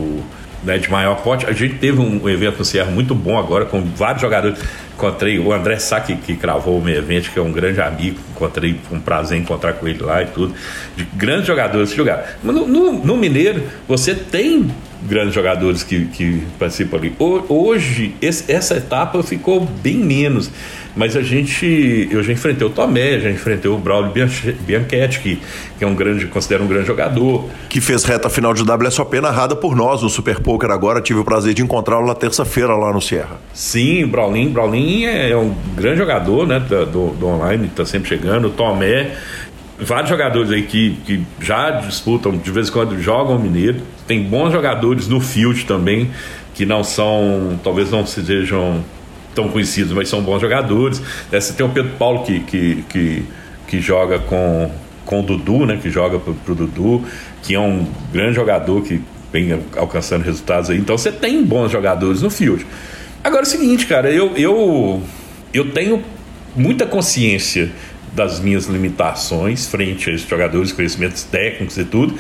S3: né, de maior porte. A gente teve um evento no Sierra muito bom agora, com vários jogadores. Encontrei o André Sá, que, que cravou o meu evento, que é um grande amigo. Encontrei, foi um prazer encontrar com ele lá e tudo. De grandes jogadores que jogaram. No, no, no Mineiro, você tem grandes jogadores que, que participam ali. Hoje, esse, essa etapa ficou bem menos. Mas a gente, eu já enfrentei o Tomé, já enfrentei o Braulio Bianchetti, que, que é um grande, considero um grande jogador.
S1: Que fez reta final de WSOP narrada por nós no Super Poker agora. Tive o prazer de encontrá-lo na terça-feira lá no Sierra.
S3: Sim, Braulin. Braulin é um grande jogador né, do, do online, está sempre chegando. O Tomé vários jogadores aí que, que já disputam, de vez em quando jogam Mineiro. Tem bons jogadores no field também, que não são, talvez não sejam tão conhecidos, mas são bons jogadores. Você tem o Pedro Paulo que, que, que, que joga com, com o Dudu, né? Que joga pro, pro Dudu, que é um grande jogador que vem alcançando resultados aí. Então você tem bons jogadores no field. Agora é o seguinte, cara, eu, eu, eu tenho muita consciência das minhas limitações frente a esses jogadores, conhecimentos técnicos e tudo,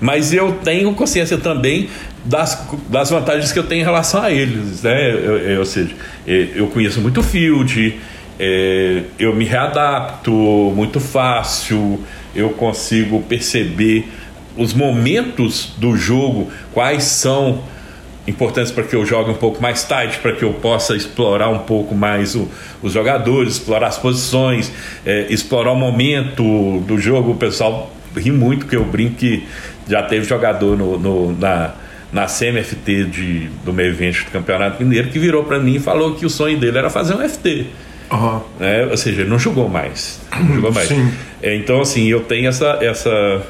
S3: mas eu tenho consciência também das, das vantagens que eu tenho em relação a eles, né? Eu, eu, ou seja, eu conheço muito field, é, eu me readapto muito fácil, eu consigo perceber os momentos do jogo, quais são importantes para que eu jogue um pouco mais tight, para que eu possa explorar um pouco mais o, os jogadores, explorar as posições, é, explorar o momento do jogo. O pessoal ri muito que eu brinco que já teve jogador no, no na, na CMFT de, do meu evento do Campeonato Mineiro que virou para mim e falou que o sonho dele era fazer um FT. Uhum. É, ou seja, ele não jogou mais. Não jogou mais. É, então, assim, eu tenho essa, essa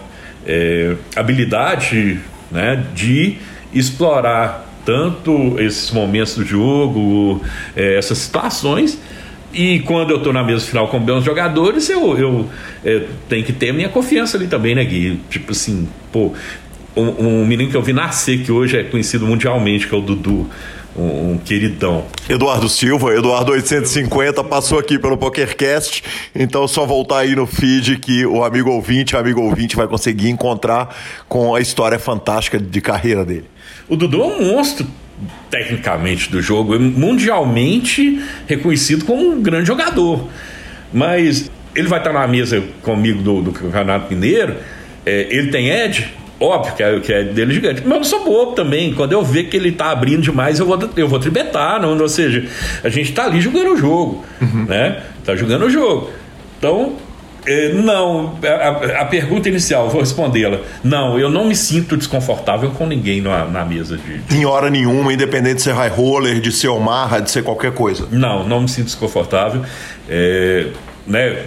S3: é, habilidade né, de explorar tanto esses momentos do jogo, é, essas situações. E quando eu estou na mesa final com bons jogadores, eu, eu é, tenho que ter minha confiança ali também, né, Gui? Tipo assim, pô, um, um, menino que eu vi nascer, que hoje é conhecido mundialmente, que é o Dudu. Um, um, queridão.
S1: Eduardo Silva, Eduardo 850, passou aqui pelo PokerCast, então só voltar aí no feed que o amigo ouvinte, o amigo ouvinte vai conseguir encontrar com a história fantástica de carreira dele.
S3: O Dudu é um monstro tecnicamente do jogo, é mundialmente reconhecido como um grande jogador. Mas ele vai estar na mesa comigo do, do Campeonato Mineiro, é, ele tem Ed, Óbvio que é, que é dele gigante. Mas eu não sou bobo também. Quando eu ver que ele tá abrindo demais, eu vou, eu vou tribetar. Não, ou seja, a gente tá ali jogando o jogo. Uhum. Né? Tá jogando o jogo. Então, é, não, a, a, pergunta inicial, vou respondê-la. Não, eu não me sinto desconfortável com ninguém na, na mesa de,
S1: Em hora nenhuma, independente de ser high roller, de ser Omarra, de ser qualquer coisa.
S3: Não, não me sinto desconfortável. É, né,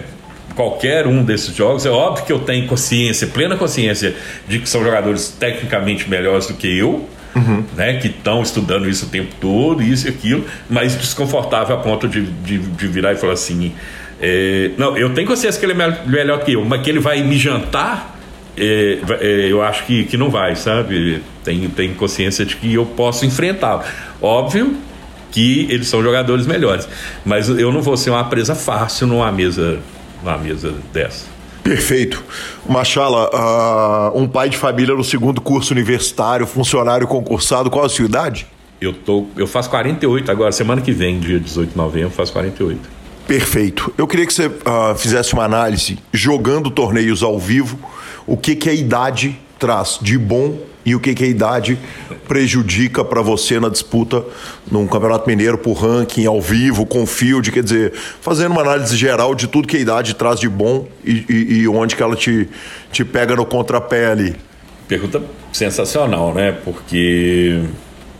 S3: qualquer um desses jogos, é óbvio que eu tenho consciência, plena consciência, de que são jogadores tecnicamente melhores do que eu, uhum. né, que estão estudando isso o tempo todo, isso e aquilo, mas desconfortável a ponto de, de, de virar e falar assim: é, não, eu tenho consciência que ele é melhor que eu, mas que ele vai me jantar. É, é, eu acho que, que não vai, sabe? Tem, tem consciência de que eu posso enfrentá-lo. Óbvio que eles são jogadores melhores, mas eu não vou ser uma presa fácil numa mesa na mesa dessa.
S1: Perfeito. Machala, uh, um pai de família no segundo curso universitário, funcionário concursado, qual a sua idade?
S3: Eu, tô, eu faço 48 agora, semana que vem, dia 18 de novembro, faço 48.
S1: Perfeito. Eu queria que você uh, fizesse uma análise jogando torneios ao vivo o que, que a idade traz de bom e o que, que a idade prejudica para você na disputa num Campeonato Mineiro por ranking, ao vivo, com field, quer dizer, fazendo uma análise geral de tudo que a idade traz de bom e, e, e onde que ela te, te pega no contrapé ali.
S3: Pergunta sensacional, né? Porque,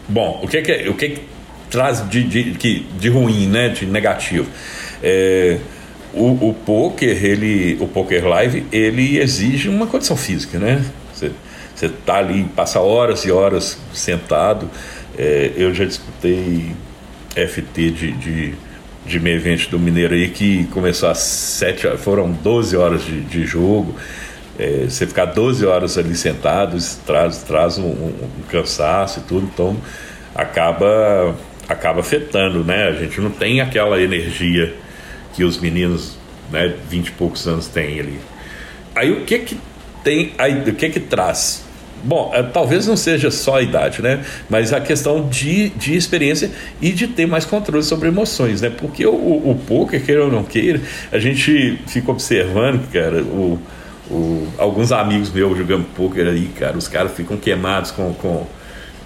S3: bom, o que que, o que, que traz de, de, de ruim, né? De negativo? É, o, o poker, ele, o poker live, ele exige uma condição física, né? Você, você tá ali, passa horas e horas sentado. É, eu já disputei FT de, de, de meio evento do Mineiro aí que começou às 7 horas, foram 12 horas de, de jogo. É, você ficar 12 horas ali sentado traz, traz um, um, um, cansaço e tudo, então acaba, acaba afetando, né? A gente não tem aquela energia que os meninos, né, 20 e poucos anos têm ali. Aí o que que tem, aí, o que que traz? Bom, é, talvez não seja só a idade, né? Mas a questão de, de experiência e de ter mais controle sobre emoções, né? Porque o, o, o poker, queira ou não queira, a gente fica observando, cara, o, o, alguns amigos meus jogando poker aí, cara, os caras ficam queimados com, com,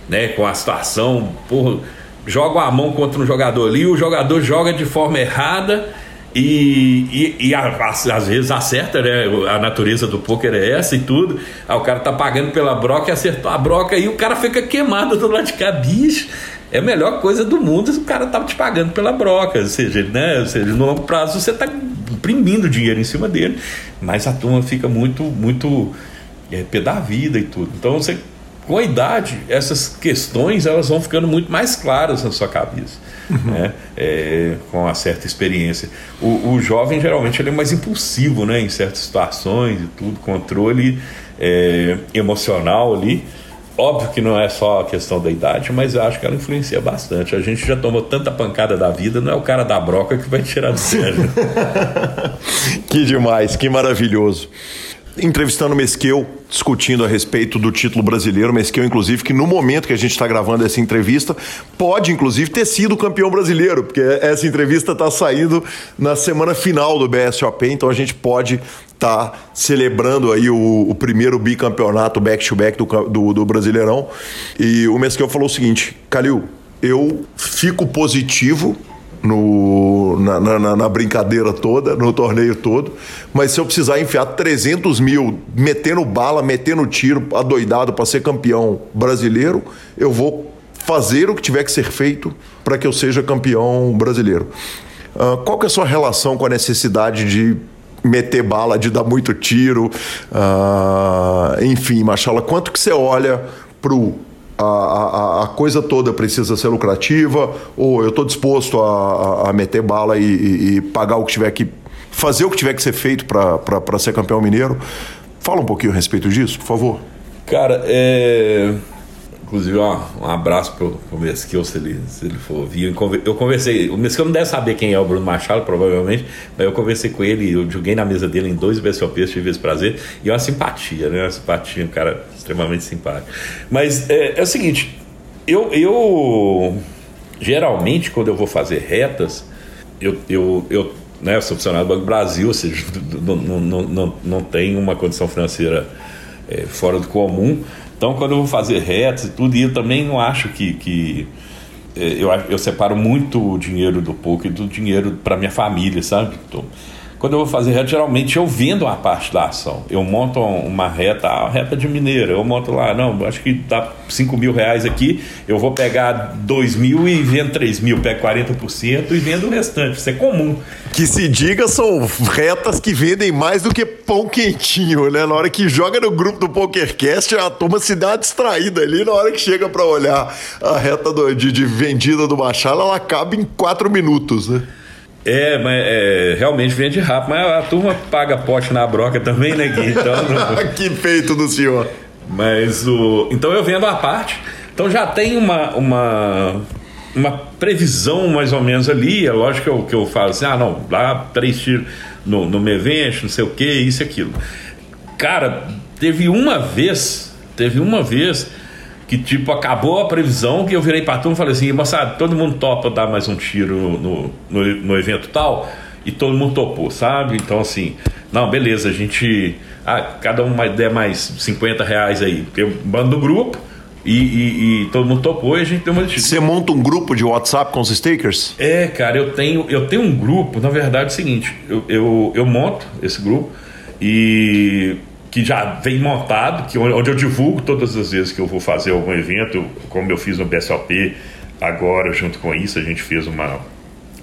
S3: né, com a situação, porra, jogam a mão contra um jogador ali, o jogador joga de forma errada e, e, e às, vezes acerta, né? A natureza do poker é essa e tudo. Aí o cara tá pagando pela broca e acertou a broca e o cara fica queimado do lado de cá, bicho. É a melhor coisa do mundo se o cara tá te pagando pela broca. Ou seja, né? Ou seja, no longo prazo você tá imprimindo dinheiro em cima dele, mas a turma fica muito, muito é, pé da vida e tudo. Então você com a idade, essas questões elas vão ficando muito mais claras na sua cabeça, uhum. né? É, com uma certa experiência. O, o, jovem geralmente ele é mais impulsivo, né? Em certas situações e tudo, controle é, emocional ali. Óbvio que não é só a questão da idade, mas eu acho que ela influencia bastante. A gente já tomou tanta pancada da vida, não é o cara da broca que vai tirar do sério.
S1: que demais, que maravilhoso entrevistando o Mesquil, discutindo a respeito do título brasileiro. Mesquil, inclusive, que no momento que a gente está gravando essa entrevista, pode, inclusive, ter sido campeão brasileiro, porque essa entrevista está saindo na semana final do BSOP, então a gente pode estar tá celebrando aí o, o primeiro bicampeonato back-to-back do, do, do, Brasileirão. E o Mesquil falou o seguinte, Calil, eu fico positivo no, na, na, na, brincadeira toda, no torneio todo. Mas se eu precisar enfiar 300 mil metendo bala, metendo tiro, adoidado para ser campeão brasileiro, eu vou fazer o que tiver que ser feito para que eu seja campeão brasileiro. Uh, qual que é a sua relação com a necessidade de meter bala, de dar muito tiro? Uh, enfim, Machala, quanto que você olha pro a, a, a, coisa toda precisa ser lucrativa, ou eu estou disposto a, a, meter bala e, e, e, pagar o que tiver que. fazer o que tiver que ser feito para ser campeão mineiro. Fala um pouquinho a respeito disso, por favor.
S3: Cara, é. Inclusive, ó, um abraço pro, pro Mesquil, se ele, se ele for ouvir. Eu conversei, o Mesquil não deve saber quem é o Bruno Machado, provavelmente, mas eu conversei com ele, eu joguei na mesa dele em dois BSOPs, tive esse prazer, e é uma simpatia, né? Uma simpatia, um cara extremamente simpático. Mas é, é o seguinte, eu, eu geralmente, quando eu vou fazer retas, eu, eu, eu, né, eu sou funcionário do Banco Brasil, ou seja, não, não, não, não tenho uma condição financeira é, fora do comum, então, quando eu vou fazer retas e tudo, e eu também não acho que. que é, eu, eu separo muito o dinheiro do pouco e do dinheiro para minha família, sabe? Então, quando eu vou fazer reta, geralmente eu vendo uma parte da ação. Eu monto uma reta, a reta de mineira, eu monto lá, não, acho que dá 5 mil reais aqui, eu vou pegar 2 mil e vendo 3 mil, pego 40% e vendo o restante. Isso é comum.
S1: Que se diga, são retas que vendem mais do que pão quentinho, né? Na hora que joga no grupo do PokerCast, a turma se dá distraída ali, na hora que chega para olhar a reta do, de, de vendida do Machado, ela acaba em 4 minutos, né?
S3: É, mas é, realmente vende rápido. Mas a turma paga pote na broca também, né, Gui? Então,
S1: não... que feito do senhor.
S3: Mas o. Então eu vendo a parte. Então já tem uma, uma, uma previsão mais ou menos ali. É lógico que eu, que eu falo assim: ah, não, lá três tiros no, no evento, não sei o que, isso e aquilo. Cara, teve uma vez, teve uma vez que tipo, acabou a previsão, que eu virei pra turma e falei assim, moçada, todo mundo topa dar mais um tiro no, no, no evento tal, e todo mundo topou, sabe? Então assim, Não, beleza, a gente. Ah, cada um der mais 50 reais aí. Eu mando no grupo e, e, e, todo mundo topou e a gente deu uma
S1: Você monta um grupo de WhatsApp com os stickers?
S3: É, cara, eu tenho, eu tenho um grupo, na verdade é o seguinte, eu, eu, eu monto esse grupo e que já vem montado, que onde eu divulgo todas as vezes que eu vou fazer algum evento, como eu fiz no BSOP, agora junto com isso a gente fez uma,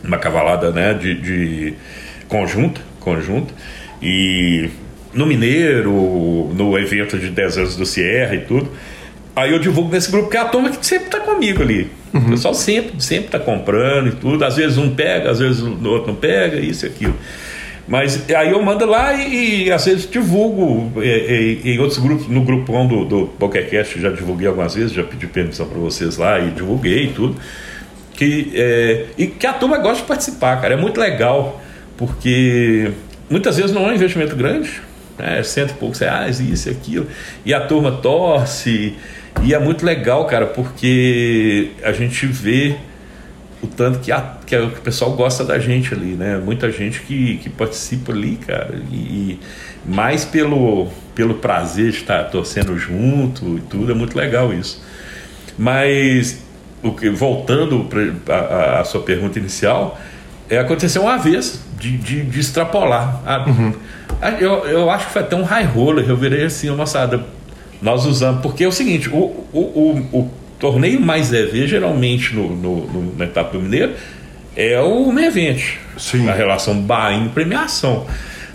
S3: uma cavalada né, de, de conjunta, conjunta e no Mineiro, no evento de 10 anos do Sierra e tudo. Aí eu divulgo nesse grupo, que é a turma que sempre está comigo ali. Uhum. O pessoal sempre, sempre está comprando e tudo. Às vezes um pega, às vezes o outro não pega, isso e aquilo. Mas aí eu mando lá e, e às vezes divulgo em outros grupos, no grupão do, do PokerCast, já divulguei algumas vezes, já pedi permissão para vocês lá e divulguei tudo. Que, é, e que a turma gosta de participar, cara. É muito legal, porque muitas vezes não é um investimento grande, né? cento e poucos reais, isso e aquilo, e a turma torce, e é muito legal, cara, porque a gente vê o tanto que, a, que, a, que, o pessoal gosta da gente ali, né? Muita gente que, que participa ali, cara, e, e mais pelo, pelo prazer de estar torcendo junto e tudo, é muito legal isso. Mas, o que, voltando a sua pergunta inicial, é, aconteceu uma vez de, de, de extrapolar. A, uhum. a, eu, eu acho que foi até um high roller, eu virei assim, moçada, nós usamos, porque é o seguinte, o, o, o, o torneio mais EV, geralmente no, no, no, na etapa do Mineiro, é o evento, Sim. a relação Bahia premiação.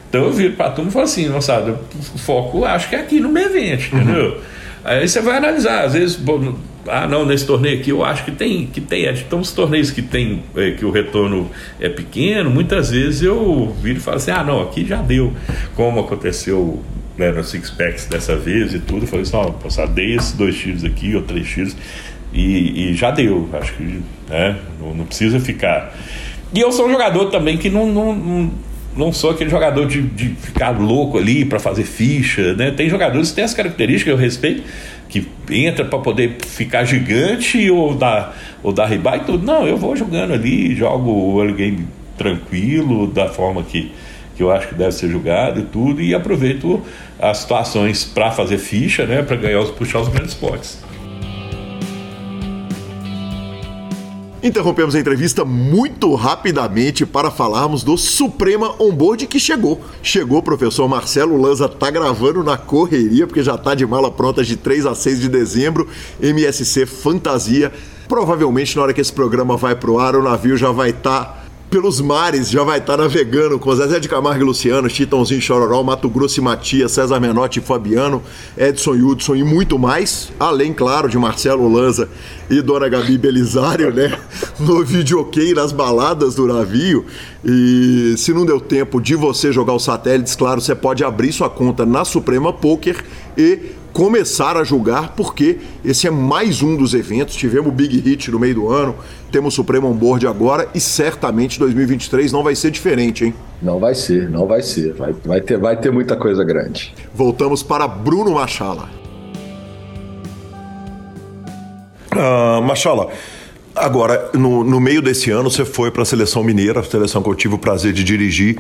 S3: Então eu viro para a turma e falo assim, moçada, o foco acho que é aqui no evento, uhum. entendeu? Aí você vai analisar, às vezes, bom, ah não, nesse torneio aqui eu acho que tem, que tem, então os torneios que tem, é, que o retorno é pequeno, muitas vezes eu viro e falo assim, ah não, aqui já deu, como aconteceu né, no Six Packs dessa vez e tudo, eu falei assim, ó, passar dei esses dois tiros aqui, ou três tiros, e, e já deu, acho que né, não, não, precisa ficar. E eu sou um jogador também que não, não, não, não sou aquele jogador de, de ficar louco ali para fazer ficha, né? Tem jogadores que têm as características, eu respeito, que entra para poder ficar gigante ou dar, ou dar riba e tudo. Não, eu vou jogando ali, jogo o early game tranquilo, da forma que, que eu acho que deve ser jogado e tudo, e aproveito as situações para fazer ficha, né, para ganhar os puxar os grandes potes.
S1: Interrompemos a entrevista muito rapidamente para falarmos do Suprema Onboard que chegou. Chegou professor Marcelo Lanza, tá gravando na correria, porque já tá de mala pronta de 3 a 6 de dezembro, MSC Fantasia. Provavelmente na hora que esse programa vai pro ar, o navio já vai estar tá pelos mares, já vai estar navegando com Zezé de Camargo e Luciano, Chitãozinho Chororó, Mato Grosso e Matias, César Menotti e Fabiano, Edson Hudson e muito mais, além, claro, de Marcelo Lanza e Dona Gabi Belisário, né? No videokê nas baladas do navio. E se não deu tempo de você jogar os satélites, claro, você pode abrir sua conta na Suprema Poker e começar a julgar, porque esse é mais um dos eventos. Tivemos o Big Hit no meio do ano, temos o Supremo On Board agora e certamente 2023 não vai ser diferente, hein?
S2: Não vai ser, não vai ser. Vai, vai, ter, vai ter muita coisa grande.
S1: Voltamos para Bruno Machala. Uh, Machala, agora, no, no meio desse ano, você foi para a seleção mineira, a seleção que eu tive o prazer de dirigir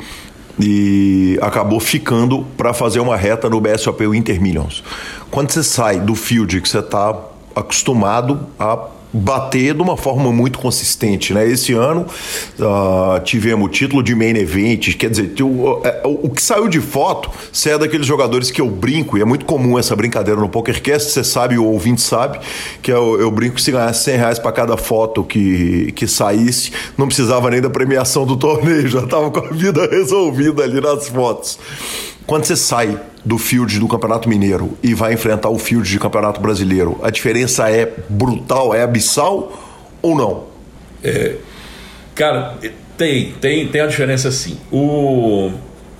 S1: e acabou ficando para fazer uma reta no BSOP Inter Millions. Quando você sai do field que você está acostumado a bater de uma forma muito consistente. Né? Esse ano uh, tivemos o título de main event, quer dizer, o, é, o, o, que saiu de foto, você é daqueles jogadores que eu brinco, e é muito comum essa brincadeira no PokerCast, você sabe, o ouvinte sabe, que eu, eu brinco que se ganhasse 100 reais para cada foto que, que saísse, não precisava nem da premiação do torneio, já estava com a vida resolvida ali nas fotos. Quando você sai do field do Campeonato Mineiro e vai enfrentar o field de Campeonato Brasileiro, a diferença é brutal, é abissal ou não?
S3: É, cara, tem, tem, tem a diferença sim. O,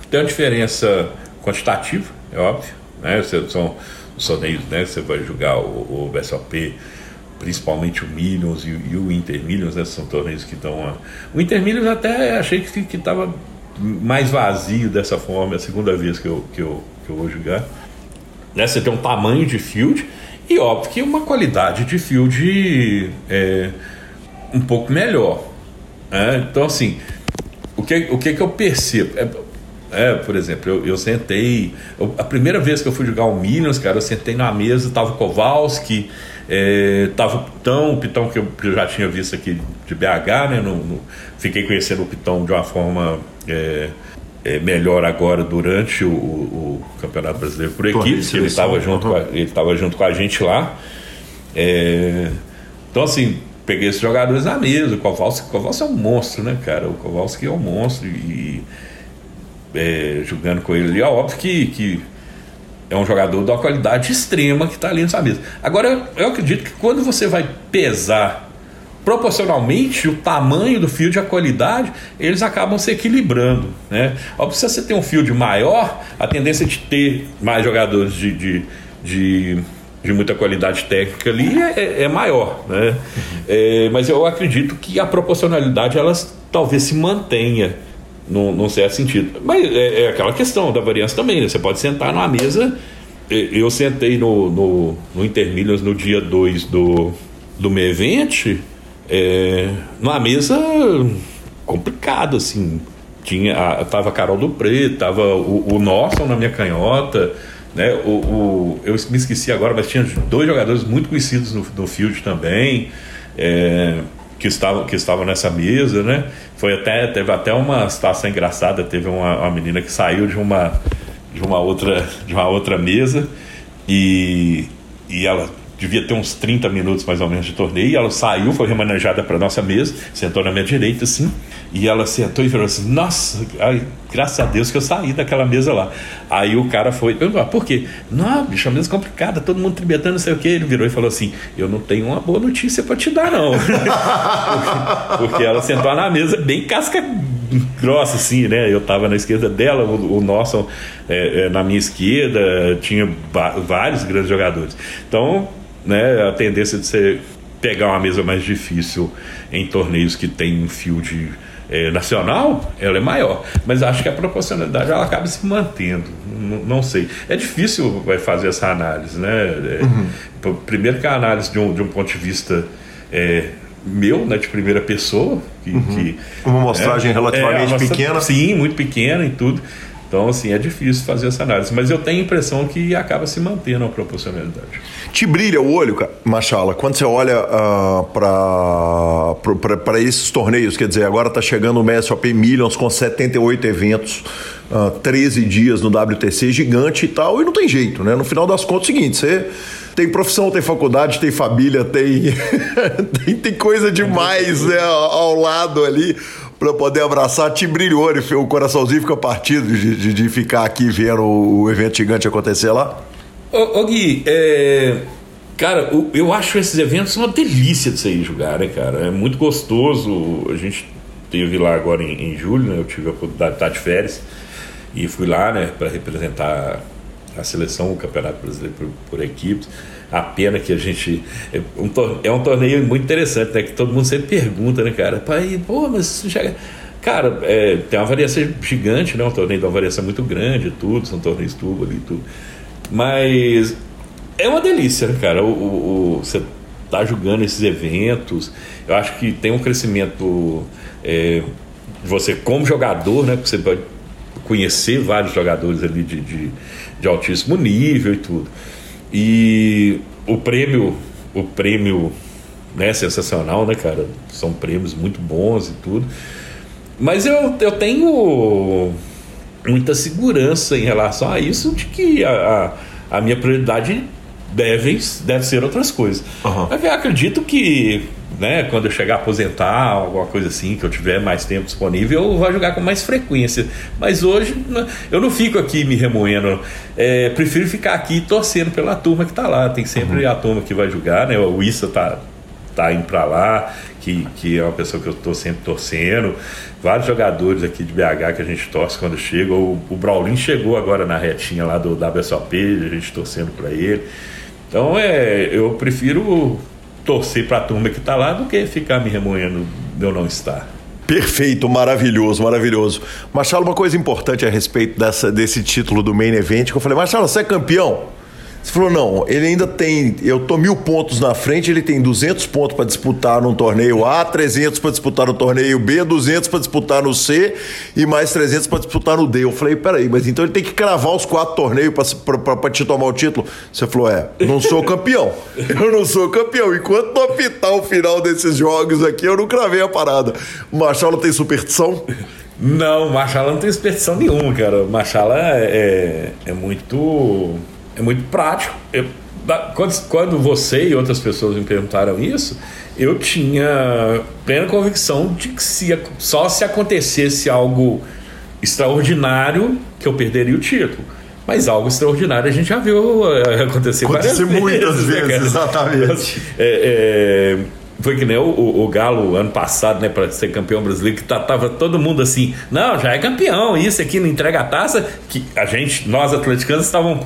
S3: tem a diferença quantitativa, é óbvio, né? São os torneios, né? Você vai jogar o, o BSOP, principalmente o Millions e, e, o Inter Millions, né? São torneios que estão. O Inter Millions até achei que estava mais vazio dessa forma, é a segunda vez que eu, que eu, que eu vou jogar. Né? Você tem um tamanho de field e óbvio que uma qualidade de field é, um pouco melhor. Né? Então assim, o que, o que, que eu percebo? É, É, por exemplo, eu, eu sentei. Eu, a primeira vez que eu fui jogar o Millions, cara, eu sentei na mesa, tava o Kowalski, é, tava o Pitão, o Pitão que eu, que eu, já tinha visto aqui de BH, né? No, no, fiquei conhecendo o Pitão de uma forma é, é, melhor agora durante o, o, Campeonato Brasileiro por equipes, ele estava junto, uhum. ele junto com a gente lá. É, então, assim, peguei esses jogadores na mesa. O Kowalski, Kowalski é um monstro, né, cara? O Kowalski é um monstro e é, jogando com ele ali, é óbvio que, que é um jogador uma qualidade extrema que está ali nessa mesa. Agora, eu acredito que quando você vai pesar proporcionalmente o tamanho do field e a qualidade, eles acabam se equilibrando. Né? Óbvio, se você tem um field maior, a tendência de ter mais jogadores de, de, de de muita qualidade técnica ali é, é, é maior, né? É, mas eu acredito que a proporcionalidade elas talvez se mantenha num, num certo sentido. Mas é, é, aquela questão da variância também, né? Você pode sentar numa mesa. Eu sentei no, no, no Intermilhas no dia 2 do, do meu evento, é, numa mesa complicada, assim. Tinha, a, tava a Carol do Preto, tava o, o Norson na minha canhota, né? O, o, eu me esqueci agora, mas tinha dois jogadores muito conhecidos no, no field também. É, que estavam que estavam nessa mesa, né? Foi até teve até uma situação engraçada, teve uma, uma, menina que saiu de uma de uma outra de uma outra mesa e, e ela devia ter uns 30 minutos mais ou menos de torneio, e ela saiu, foi remanejada para nossa mesa, sentou na minha direita assim, e ela sentou e falou assim: Nossa, ai, graças a Deus que eu saí daquela mesa lá. Aí o cara foi, perguntou: ah, Por quê? Não, bicho, a mesa complicada, todo mundo tribetando, não sei o que. Ele virou e falou assim: Eu não tenho uma boa notícia para te dar, não. porque, porque ela sentou na mesa bem casca grossa, assim, né? Eu tava na esquerda dela, o, o nosso é, é, na minha esquerda, tinha vários grandes jogadores. Então, né, a tendência de você pegar uma mesa mais difícil em torneios que tem um field é, nacional, ela é maior. Mas acho que a proporcionalidade ela acaba se mantendo. Não, não sei. É difícil vai fazer essa análise, né? É, uhum. Primeiro que a análise de um, de um ponto de vista é, meu, né, de primeira pessoa, que, uhum. que
S1: uma amostragem é, relativamente é, pequena.
S3: Sim, muito pequena e tudo. Então, assim, é difícil fazer essa análise. Mas eu tenho a impressão que acaba se mantendo a proporcionalidade.
S1: Te brilha o olho, Machala, quando você olha uh, ah, para esses torneios? Quer dizer, agora está chegando o MSOP Millions com 78 eventos, uh, ah, 13 dias no WTC, gigante e tal, e não tem jeito, né? No final das contas, é o seguinte, você tem profissão, tem faculdade, tem família, tem, tem, tem, coisa demais né, ao lado ali para poder abraçar, te brilha o olho, o coraçãozinho fica partido de, de, de, ficar aqui vendo o evento gigante acontecer lá?
S3: Ô, ô Gui, é, cara, eu acho esses eventos uma delícia de sair jogar, né, cara? É muito gostoso. A gente teve lá agora em, em julho, né? Eu tive a oportunidade de estar de férias e fui lá, né, para representar a seleção, o Campeonato Brasileiro por, por equipes. A pena que a gente. É um, torneio, é um torneio muito interessante, né? Que todo mundo sempre pergunta, né, cara? Pai, pô, mas já. Cara, é, tem uma variação gigante, né? Um torneio de uma variação muito grande, tudo, são torneios tubo ali, tudo. Mas é uma delícia, né, cara? O, o, o, você tá jogando esses eventos. Eu acho que tem um crescimento. É, você, como jogador, né? Você pode conhecer vários jogadores ali de, de, de altíssimo nível e tudo. E o prêmio, o prêmio né, sensacional, né, cara? São prêmios muito bons e tudo. Mas eu, eu tenho muita segurança em relação a isso, de que a, a, a minha prioridade deve, deve ser outras coisas. Uhum. Eu acredito que né, quando eu chegar a aposentar, alguma coisa assim, que eu tiver mais tempo disponível, eu vou jogar com mais frequência. Mas hoje né, eu não fico aqui me remoendo. É, prefiro ficar aqui torcendo pela turma que está lá. Tem sempre uhum. a turma que vai jogar, né? O Issa tá, tá indo para lá, que, que é uma pessoa que eu estou sempre torcendo. Vários jogadores aqui de BH que a gente torce quando chega. O, o Braulin chegou agora na retinha lá do WSOP, a gente torcendo para ele. Então é, eu prefiro torcer para a turma que está lá do que ficar me remoendo de eu não estar.
S1: Perfeito, maravilhoso, maravilhoso. Marcelo, uma coisa importante a respeito dessa, desse título do Main Event, que eu falei, Marcelo, você é campeão? Você falou, não, ele ainda tem. Eu tô mil pontos na frente, ele tem 200 pontos para disputar num torneio A, 300 para disputar no torneio B, 200 para disputar no C e mais 300 para disputar no D. Eu falei, peraí, mas então ele tem que cravar os quatro torneios para te tomar o título? Você falou, é, não sou campeão. Eu não sou campeão. Enquanto não apitar o final desses jogos aqui, eu não cravei a parada. O Marcelo tem superstição?
S3: Não, Machala não tem superstição nenhuma, cara. Machala é, é, é muito é muito prático. Eu, quando, quando você e outras pessoas me perguntaram isso, eu tinha plena convicção de que se, só se acontecesse algo extraordinário que eu perderia o título. Mas algo extraordinário a gente já viu eh, acontecer vezes.
S1: muitas vezes, né, exatamente.
S3: É, é, foi que nem o, o, o, Galo ano passado, né, para ser campeão brasileiro, que tava todo mundo assim, não, já é campeão, isso aqui não entrega a taça, que a gente, nós atleticanos, estavam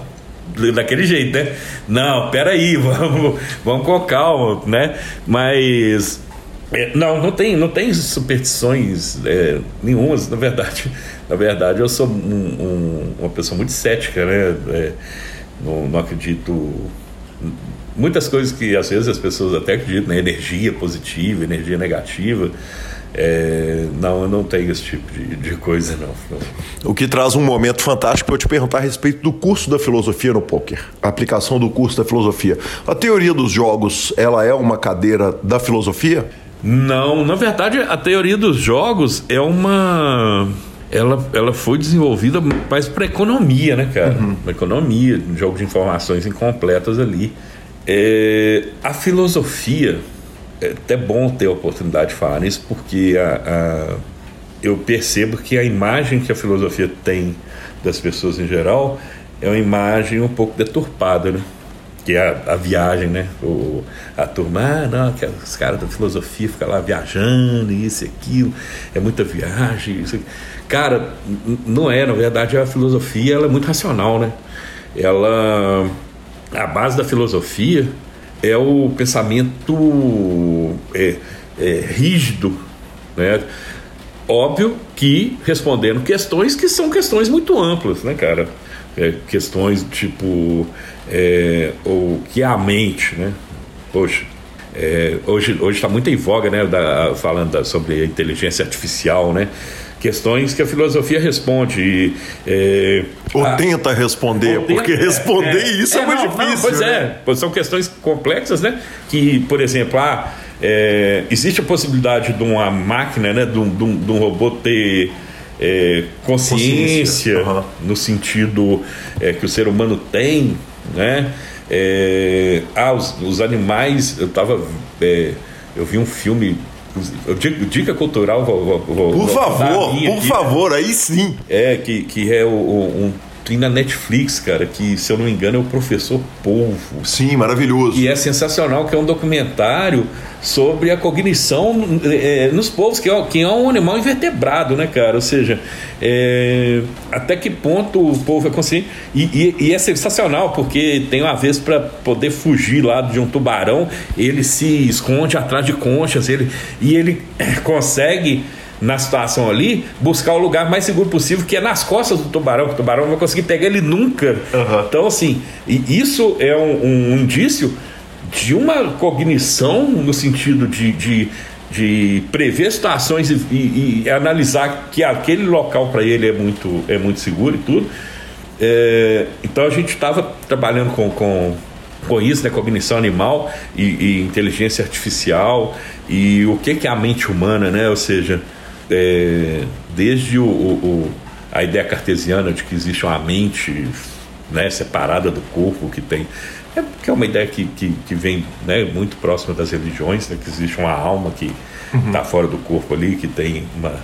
S3: daquele jeito, né? Não, peraí, vamos, vamos com calma, né? Mas é, não, não tem, não tem superstições é, nenhumas, na verdade. Na verdade, eu sou um, um, uma pessoa muito cética, né? É, não, não, acredito. Muitas coisas que às vezes as pessoas até acreditam, né? Energia positiva, energia negativa. É, não, eu não tenho esse tipo de, de coisa, não.
S1: O que traz um momento fantástico para eu te perguntar a respeito do curso da filosofia no poker. A aplicação do curso da filosofia. A teoria dos jogos, ela é uma cadeira da filosofia?
S3: Não, na verdade, a teoria dos jogos é uma. Ela, ela foi desenvolvida mais para economia, né, cara? Uhum. economia, um jogo de informações incompletas ali. É, a filosofia é até bom ter a oportunidade de falar nisso, porque a, a, eu percebo que a imagem que a filosofia tem das pessoas em geral é uma imagem um pouco deturpada, né? Que é a, a viagem, né? O, a turma, ah, não, que os caras da filosofia ficam lá viajando, isso e aquilo, é muita viagem. Isso. Cara, não é, na verdade, a filosofia ela é muito racional, né? Ela. A base da filosofia é o pensamento é, é, rígido, né? Óbvio que respondendo questões que são questões muito amplas, né, cara? É, questões tipo é, o que é a mente, né? Poxa, é, hoje hoje está muito em voga, né? Da, falando da, sobre a inteligência artificial, né? Questões que a filosofia responde. E,
S1: é, ou a, tenta responder, ou porque tenta, responder é, isso é, é muito não, difícil. Não,
S3: pois né? é, são questões complexas, né? Que, por exemplo, ah, é, existe a possibilidade de uma máquina, né, de um, de um, de um robô ter é, consciência, consciência. Uhum. no sentido é, que o ser humano tem, né? É, ah, os, os, animais, eu tava. É, eu vi um filme Dica cultural, vou,
S1: vou, por favor, por aqui, favor, aí sim.
S3: É, que, que é o, um tem na Netflix, cara, que se eu não me engano é o Professor Polvo.
S1: Sim, maravilhoso.
S3: E é sensacional, que é um documentário sobre a cognição é, nos povos, que é, que é um animal invertebrado, né, cara? Ou seja, é, até que ponto o povo é consciente. E, e, e é sensacional, porque tem uma vez para poder fugir lá de um tubarão, ele se esconde atrás de conchas, ele, e ele consegue na situação ali, buscar o lugar mais seguro possível, que é nas costas do tubarão, que o tubarão não vai conseguir pegar ele nunca. Uhum. Então, assim, isso é um, um, indício de uma cognição no sentido de, de, de prever situações e, e, e, analisar que aquele local para ele é muito, é muito seguro e tudo. É, então a gente estava trabalhando com, com, com isso, né, cognição animal e, e, inteligência artificial e o que, que é a mente humana, né? Ou seja, é, desde o, o, a ideia cartesiana de que existe uma mente né, separada do corpo, que tem. É, que é uma ideia que, que, que vem né, muito próxima das religiões, né, que existe uma alma que está uhum. fora do corpo ali, que tem uma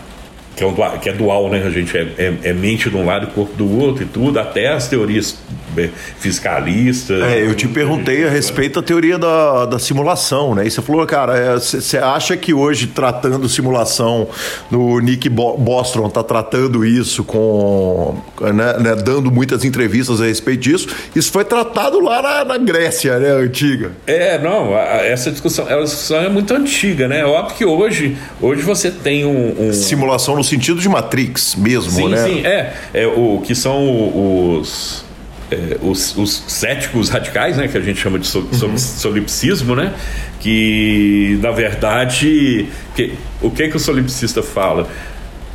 S3: que é, um, que é dual, né? A gente é, é, é, mente de um lado e corpo do outro e tudo, até as teorias é, fiscalistas.
S1: É, eu te perguntei a respeito da teoria da, da simulação, né? E você falou, cara, você é, acha que hoje, tratando simulação, no Nick Bostrom está tratando isso com. Né, né, dando muitas entrevistas a respeito disso. Isso foi tratado lá na, na Grécia, né? Antiga.
S3: É, não, essa discussão, essa discussão é muito antiga, né? É óbvio que hoje, hoje você tem um, um...
S1: Simulação no sentido de Matrix mesmo,
S3: sim,
S1: né?
S3: Sim, é, é. O que são os é, os, os, céticos radicais, né, que a gente chama de so, uhum. solipsismo, né, que na verdade que, o que que o solipsista fala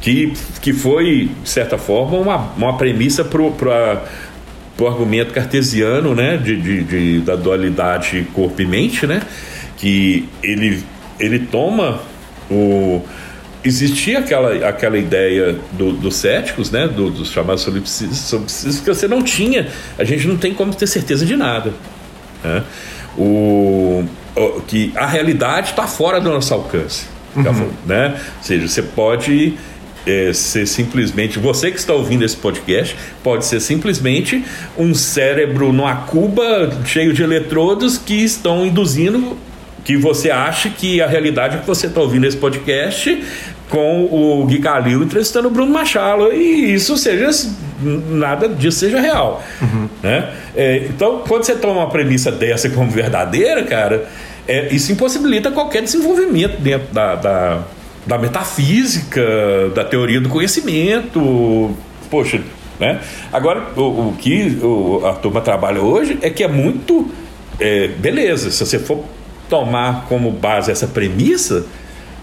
S3: que, que foi de certa forma uma, uma premissa para o argumento cartesiano, né, de, de, de, da dualidade corpo e mente, né, que ele ele toma o existia aquela, aquela ideia do, dos céticos, né, do, dos chamados solipsistas, que você não tinha, a gente não tem como ter certeza de nada. Né? O, o, que a realidade está fora do nosso alcance. Uhum. Né? Ou seja, você pode é, ser simplesmente, você que está ouvindo esse podcast, pode ser simplesmente um cérebro numa cuba cheio de eletrodos que estão induzindo que você acha que a realidade é que você está ouvindo esse podcast com o Gui Calil entrevistando o Bruno Machado e isso seja nada disso seja real uhum. né? É, então quando você toma uma premissa dessa como verdadeira cara é, isso impossibilita qualquer desenvolvimento dentro da, da, da metafísica da teoria do conhecimento poxa né? agora o, o que o, a turma trabalha hoje é que é muito é, beleza se você for tomar como base essa premissa,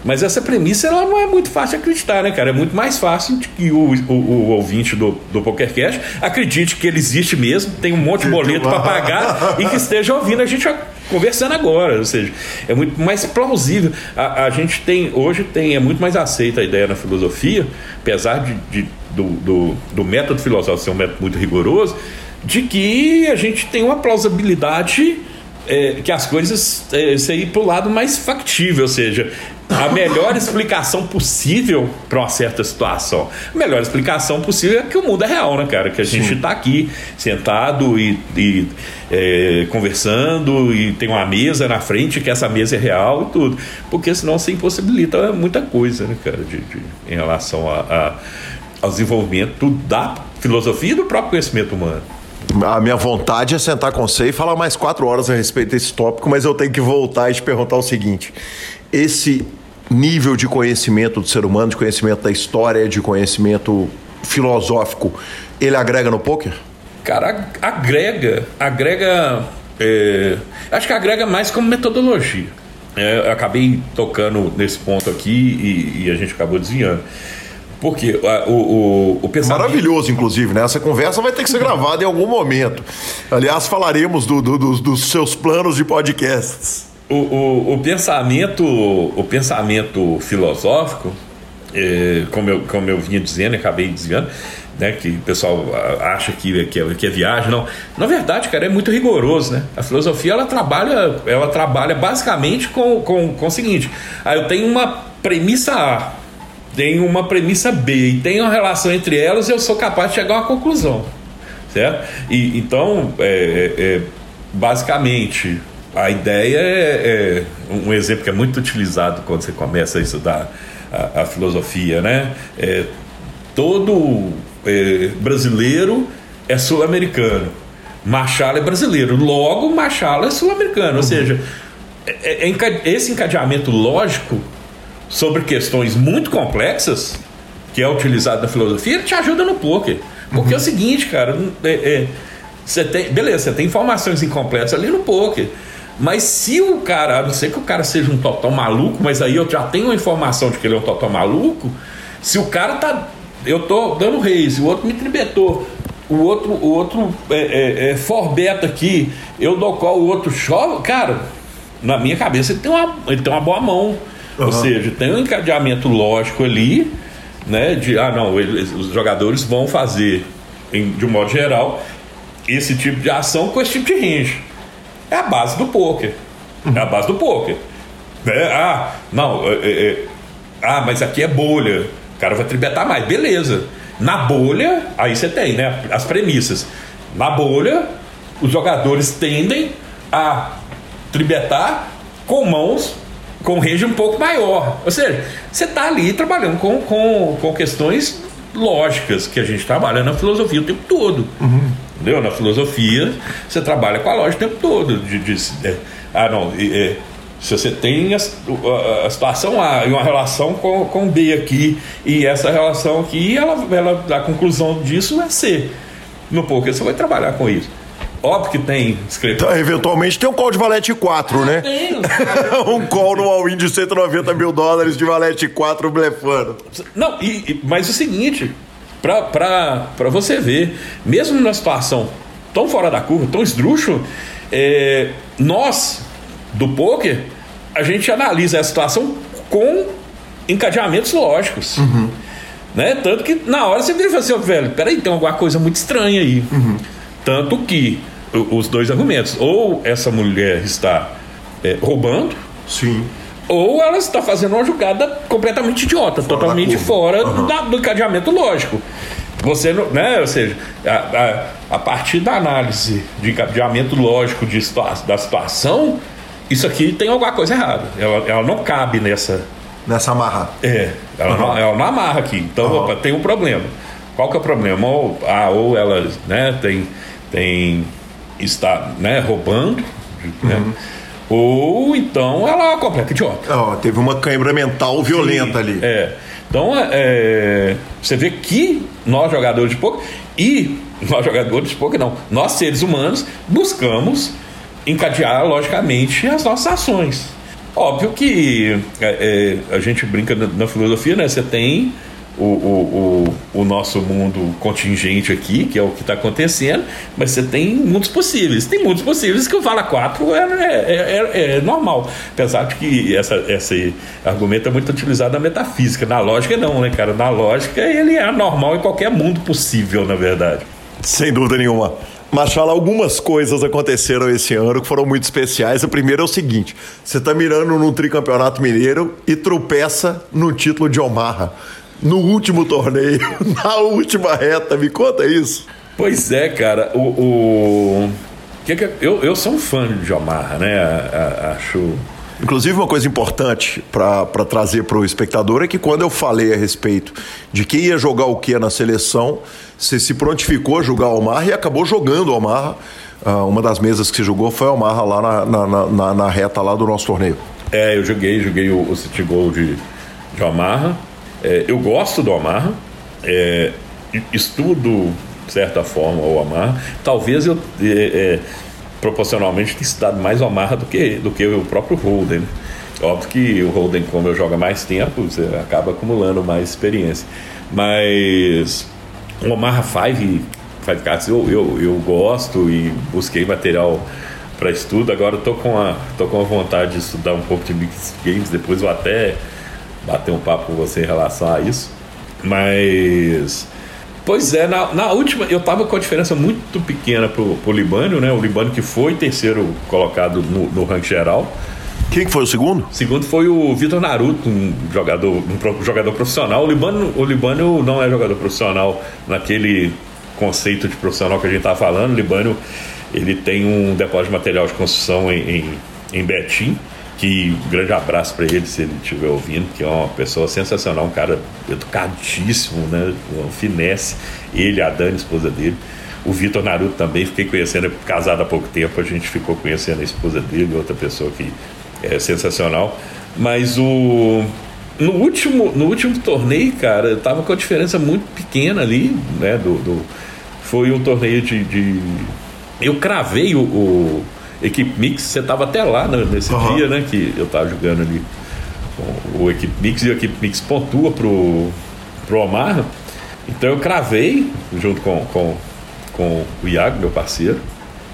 S3: mas essa premissa ela não é muito fácil de acreditar, né, cara? É muito mais fácil que o, o, o ouvinte do, do PokerCast acredite que ele existe mesmo, tem um monte de boleto para pagar e que esteja ouvindo a gente conversando agora. Ou seja, é muito mais plausível. A, a gente tem, hoje tem, é muito mais aceita a ideia na filosofia, apesar de, de do, do, do método filosófico ser um método muito rigoroso, de que a gente tem uma plausibilidade é, que as coisas é, ir para o lado mais factível, ou seja, a melhor explicação possível para uma certa situação. A melhor explicação possível é que o mundo é real, né, cara? Que a gente está aqui sentado e, e é, conversando e tem uma mesa na frente, que essa mesa é real e tudo. Porque senão você impossibilita muita coisa, né, cara, de, de em relação a, a, ao desenvolvimento da filosofia e do próprio conhecimento humano.
S1: A minha vontade é sentar com você e falar mais quatro horas a respeito desse tópico, mas eu tenho que voltar e te perguntar o seguinte: esse nível de conhecimento do ser humano, de conhecimento da história, de conhecimento filosófico, ele agrega no poker?
S3: Cara, agrega, agrega. É, acho que agrega mais como metodologia. É, eu acabei tocando nesse ponto aqui e, e a gente acabou desviando. Porque o, o, o pensamento.
S1: Maravilhoso, inclusive, né? Essa conversa vai ter que ser gravada em algum momento. Aliás, falaremos do, do, do, dos seus planos de podcasts.
S3: O, o, o, pensamento, o pensamento filosófico, é, como, eu, como eu vinha dizendo, acabei desviando, né, que o pessoal acha que, que, é, que é viagem, não. Na verdade, cara, é muito rigoroso, né? A filosofia ela trabalha, ela trabalha basicamente com, com, com o seguinte: ah, eu tenho uma premissa A tem uma premissa B e tem uma relação entre elas, eu sou capaz de chegar a uma conclusão, certo? E então, é, é, é basicamente, a ideia é, é, um exemplo que é muito utilizado quando você começa a estudar a, a filosofia, né? É, todo é, brasileiro é sul-americano. Machado é brasileiro, logo Machado é sul-americano. Uhum. Ou seja, é, é, esse encadeamento lógico sobre questões muito complexas, que é utilizado na filosofia, ele te ajuda no poker. Porque uhum. é o seguinte, cara, é, é, você tem, beleza, você tem informações incompletas ali no poker. Mas se o cara, a não ser que o cara seja um total maluco, mas aí eu já tenho a informação de que ele é um total maluco, se o cara tá. Eu tô dando reis, o outro me tribetou, o outro, o outro é, é, é for beta aqui, eu dou qual, o outro chove, cara, na minha cabeça ele tem uma, ele tem uma boa mão. Uhum. Ou seja, tem um encadeamento lógico ali, né? De ah, não, eles, os jogadores vão fazer, em, de um modo geral, esse tipo de ação com esse tipo de range. É a base do poker. Uhum. É a base do poker. É, ah, não, é, é, é, ah, mas aqui é bolha. O cara vai tribetar mais, beleza. Na bolha, aí você tem, né? As premissas. Na bolha, os jogadores tendem a tribetar com mãos com range um pouco maior. Ou seja, você está ali trabalhando com, com, com questões lógicas que a gente trabalha na filosofia o tempo todo. Uhum. Entendeu? Na filosofia, você trabalha com a lógica o tempo todo. De, de, é, ah, não. É, se você tem a, a, situação A e uma relação com, com B aqui, e essa relação aqui, ela, ela, a conclusão disso é C. No poker você vai trabalhar com isso. Óbvio que tem
S1: então, eventualmente tem um call de valete 4, né? Tem. um call no all-in de 190 mil dólares de valete 4 blefando.
S3: Não, e, e, mas o seguinte, para você ver, mesmo numa situação tão fora da curva, tão esdrúxulo, é, nós, do poker, a gente analisa a situação com encadeamentos lógicos. Uhum. Né? Tanto que na hora você vira e fala assim, oh, velho, peraí, tem alguma coisa muito estranha aí. Uhum. Tanto que os dois argumentos, ou essa mulher está é, roubando,
S1: sim,
S3: ou ela está fazendo uma jogada completamente idiota, fora totalmente fora uhum. da, do encadeamento lógico. Você, né, ou seja, a, a, a, partir da análise de encadeamento lógico de da situação, isso aqui tem alguma coisa errada. Ela, ela não cabe nessa.
S1: Nessa amarra.
S3: É, ela, uhum. não, ela não amarra aqui. Então, uhum. opa, tem um problema. Qual que é o problema? Ou, ah, ou ela né, tem, tem. está né, roubando, né? Uhum. Ou então ela é uma completa idiota.
S1: Oh, teve uma cãibra mental violenta Sim, ali.
S3: É. Então, é, você vê que nós, jogadores de poker, e nós, jogadores de poker, não, nós, seres humanos, buscamos encadear, logicamente, as nossas ações. Óbvio que é, é, a gente brinca na, na filosofia, né? Você tem o, o, o, o, nosso mundo contingente aqui, que é o que está acontecendo, mas você tem mundos possíveis. Tem mundos possíveis que o Vala 4 é, é, é, é normal. Apesar de que essa, esse argumento é muito utilizado na metafísica. Na lógica, não, né, cara? Na lógica, ele é normal em qualquer mundo possível, na verdade.
S1: Sem dúvida nenhuma. Machala, algumas coisas aconteceram esse ano que foram muito especiais. O primeiro é o seguinte: você está mirando num tricampeonato mineiro e tropeça no título de Omaha no último torneio, na última reta. Me conta isso.
S3: Pois é, cara. O, o... Que que eu, eu sou um fã de Omaha, né? A, a, acho.
S1: Inclusive, uma coisa importante para trazer para o espectador é que quando eu falei a respeito de quem ia jogar o que na seleção, você se prontificou a jogar o Omaha e acabou jogando o Omaha. Uh, uma das mesas que você jogou foi o Omaha lá na, na, na, na, reta lá do nosso torneio.
S3: É, eu joguei, joguei o, o City Gold de, de Omaha. É, eu gosto do Omar, é, estudo, de certa forma, o Omar. Talvez eu, é, é, proporcionalmente, tenha estudado mais o Omar do que, do que o próprio Holden. Óbvio que o Holden, como eu jogo mais tempo, você acaba acumulando mais experiência. Mas o Omar 5, Five Cards eu, eu, eu gosto e busquei material para estudo. Agora estou com, a, com a vontade de estudar um pouco de Mixed Games. Depois eu até bater um papo com você em relação a isso. Mas. Pois é, na, na última eu tava com a diferença muito pequena pro, pro Libânio, né? O Libânio que foi terceiro colocado no, no ranking geral.
S1: Quem que foi o segundo?
S3: O segundo foi o Vitor Naruto, um jogador, um jogador profissional. O Libânio, o Libânio não é jogador profissional naquele conceito de profissional que a gente tá falando. O Libânio ele tem um depósito de material de construção em, em, em Betim que um grande abraço para ele se ele estiver ouvindo, que é uma pessoa sensacional, um cara educadíssimo, né? Uma finesse. Ele, a Dani, esposa dele. O Vitor Naruto também, fiquei conhecendo, casado há pouco tempo, a gente ficou conhecendo a esposa dele, outra pessoa que é sensacional. Mas o. No último, no último torneio, cara, eu tava com a diferença muito pequena ali, né? Do, do foi um torneio de, de. Eu cravei o, o Equipe Mix, você estava até lá né, nesse uhum. dia, né? Que eu estava jogando ali com o Equipe Mix e o Equipe Mix pontua pro, pro Omar. Então eu cravei junto com, com, com o Iago, meu parceiro.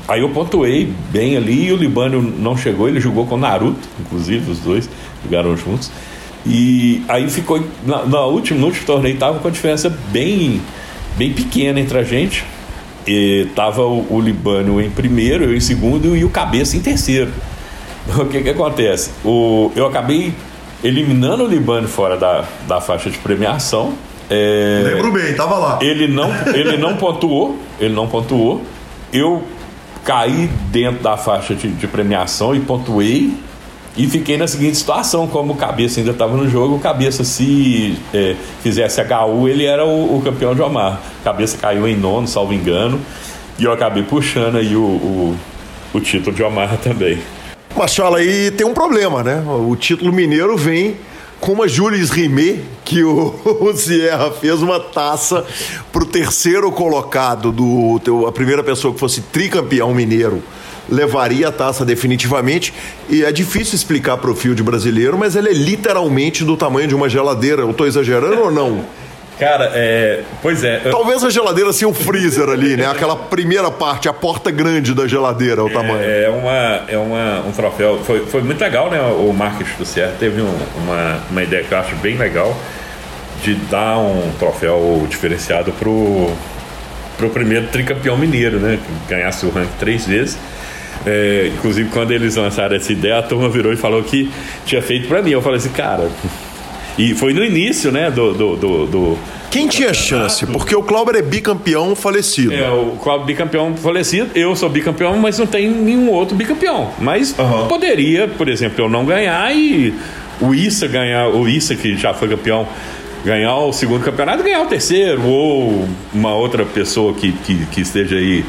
S3: Aí eu pontuei bem ali e o Libânio não chegou, ele jogou com o Naruto, inclusive, os dois jogaram juntos. E aí ficou. Na, na última, no último torneio tava com a diferença bem, bem pequena entre a gente. E tava o, o Libânio em primeiro, eu em segundo e o Cabeça em terceiro. O que que acontece? O, eu acabei eliminando o Libânio fora da, da faixa de premiação.
S1: É, Lembro bem, tava lá.
S3: Ele não, ele não pontuou, ele não pontuou. Eu caí dentro da faixa de, de premiação e pontuei e fiquei na seguinte situação, como o Cabeça ainda estava no jogo, o Cabeça se é, fizesse HU, ele era o, o, campeão de Omar. Cabeça caiu em nono, salvo engano, e eu acabei puxando aí o, o, o título de Omar também.
S1: Mas fala aí, tem um problema, né? O título mineiro vem como a Jules Rimet, que o, o Sierra fez uma taça pro terceiro colocado do a primeira pessoa que fosse tricampeão mineiro levaria a taça definitivamente. E é difícil explicar para o field brasileiro, mas ele é literalmente do tamanho de uma geladeira. Eu estou exagerando ou não?
S3: Cara, é. Pois é.
S1: Talvez a geladeira seja o freezer ali, né? Aquela primeira parte, a porta grande da geladeira, o tamanho.
S3: É, uma, é uma, um troféu. Foi, foi muito legal, né? O marketing do Sierra teve um, uma, uma ideia que eu acho bem legal de dar um troféu diferenciado pro, pro primeiro tricampeão mineiro, né? Que ganhasse o ranking três vezes. É, inclusive, quando eles lançaram essa ideia, a turma virou e falou que tinha feito para mim. Eu falei assim, cara. E foi no início, né, do, do, do, do
S1: quem tinha chance? Porque o Clauber é bicampeão falecido.
S3: É, o Clauber bicampeão falecido, eu sou bicampeão, mas não tem nenhum outro bicampeão. Mas uhum. poderia, por exemplo, eu não ganhar e o Issa ganhar, o Issa que já foi campeão, ganhar o segundo campeonato e ganhar o terceiro, ou uma outra pessoa que, que, que esteja aí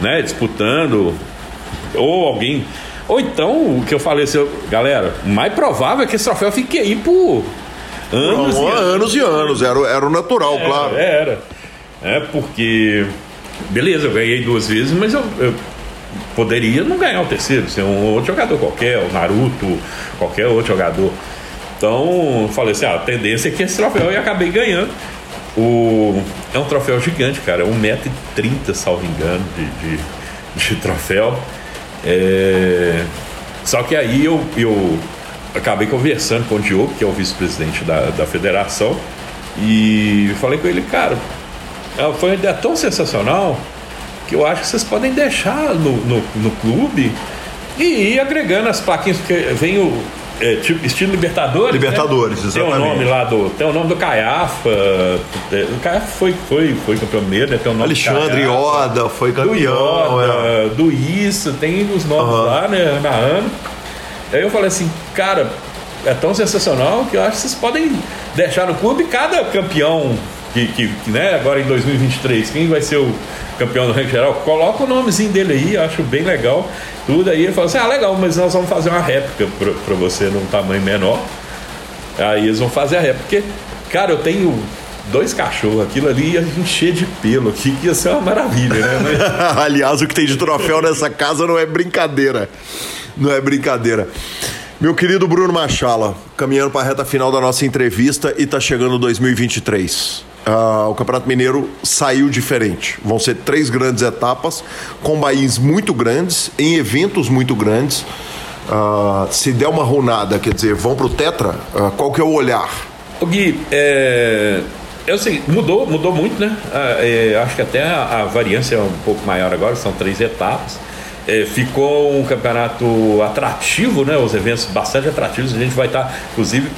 S3: né, disputando ou alguém. Ou então, o que eu falei assim, galera, o mais provável é que esse troféu fique aí por anos,
S1: Não,
S3: e anos.
S1: anos e anos. Era, era o natural,
S3: era,
S1: claro.
S3: Era. É porque. Beleza, eu ganhei duas vezes, mas eu, eu poderia não ganhar o terceiro, ser um outro jogador qualquer, o Naruto, qualquer outro jogador. Então, falei assim: ah, a tendência é que esse troféu e acabei ganhando. O... É um troféu gigante, cara, é 1,30m, salvo engano, de, de, de troféu. É... Só que aí eu, eu acabei conversando com o Diogo, que é o vice-presidente da, da federação, e falei com ele, cara, é, foi uma ideia tão sensacional que eu acho que vocês podem deixar no, no, no clube e ir agregando as plaquinhas, porque vem o, é, tipo, estilo Libertadores.
S1: Né? Libertadores,
S3: né?
S1: exatamente.
S3: Tem o nome lá do. Tem o nome do Caiafa. É, o Caiafa foi, foi, foi campeão mesmo, né? Tem o nome
S1: Alexandre Yoda foi campeão. Do
S3: Yoda, é. do Isso, tem os nomes uhum. lá, né? Na ano. Aí eu falei assim, cara, é tão sensacional que eu acho que vocês podem deixar no clube cada campeão que, que, que, né, agora em 2023, quem vai ser o campeão do ranking geral, coloca o nomezinho dele aí, acho bem legal. Tudo aí ele falou assim: ah, legal, mas nós vamos fazer uma réplica para você num tamanho menor. Aí eles vão fazer a réplica. Porque, cara, eu tenho dois cachorros, aquilo ali ia encher de pelo aqui, que ia ser uma maravilha, né?
S1: Aliás, o que tem de troféu nessa casa não é brincadeira. Não é brincadeira. Meu querido Bruno Machala, caminhando para a reta final da nossa entrevista e está chegando 2023. Uh, o Campeonato Mineiro saiu diferente. Vão ser três grandes etapas, com bains muito grandes, em eventos muito grandes. Uh, se der uma runada, quer dizer, vão para o Tetra, uh, qual que é o olhar?
S3: O Gui, é, é o seguinte, mudou, mudou muito, né? É, acho que até a, a variância é um pouco maior agora, são três etapas é, ficou um campeonato atrativo, né? Os eventos bastante atrativos. A gente vai estar, inclusive,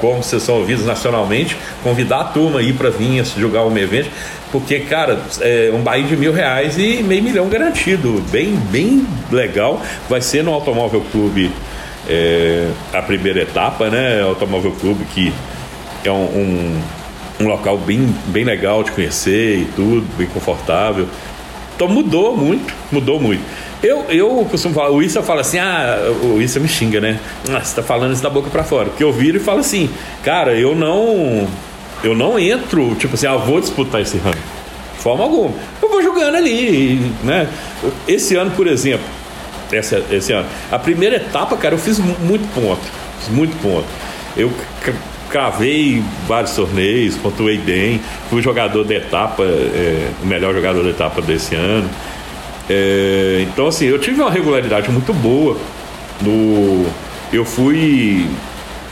S3: como vocês são ouvidos nacionalmente, convidar a turma aí para vir jogar um evento, porque, cara, é um baile de mil reais e meio milhão garantido. Bem, bem legal. Vai ser no Automóvel Clube é, a primeira etapa, né? Automóvel Clube que é um, um, um local bem, bem legal de conhecer e tudo, bem confortável. Então mudou muito, mudou muito. Eu, eu costumo falar, o Issa fala assim, ah, o Issa me xinga, né? Ah, você tá falando isso da boca para fora. Porque eu viro e falo assim, cara, eu não. Eu não entro, tipo assim, ah, vou disputar esse ranking. De forma alguma. Eu vou jogando ali, né? Esse ano, por exemplo, esse, esse ano, a primeira etapa, cara, eu fiz muito ponto. Fiz muito ponto. Eu cravei vários torneios, pontuei bem, fui jogador da etapa, é, o melhor jogador da etapa desse ano. É, então, assim, eu tive uma regularidade muito boa. No, eu fui.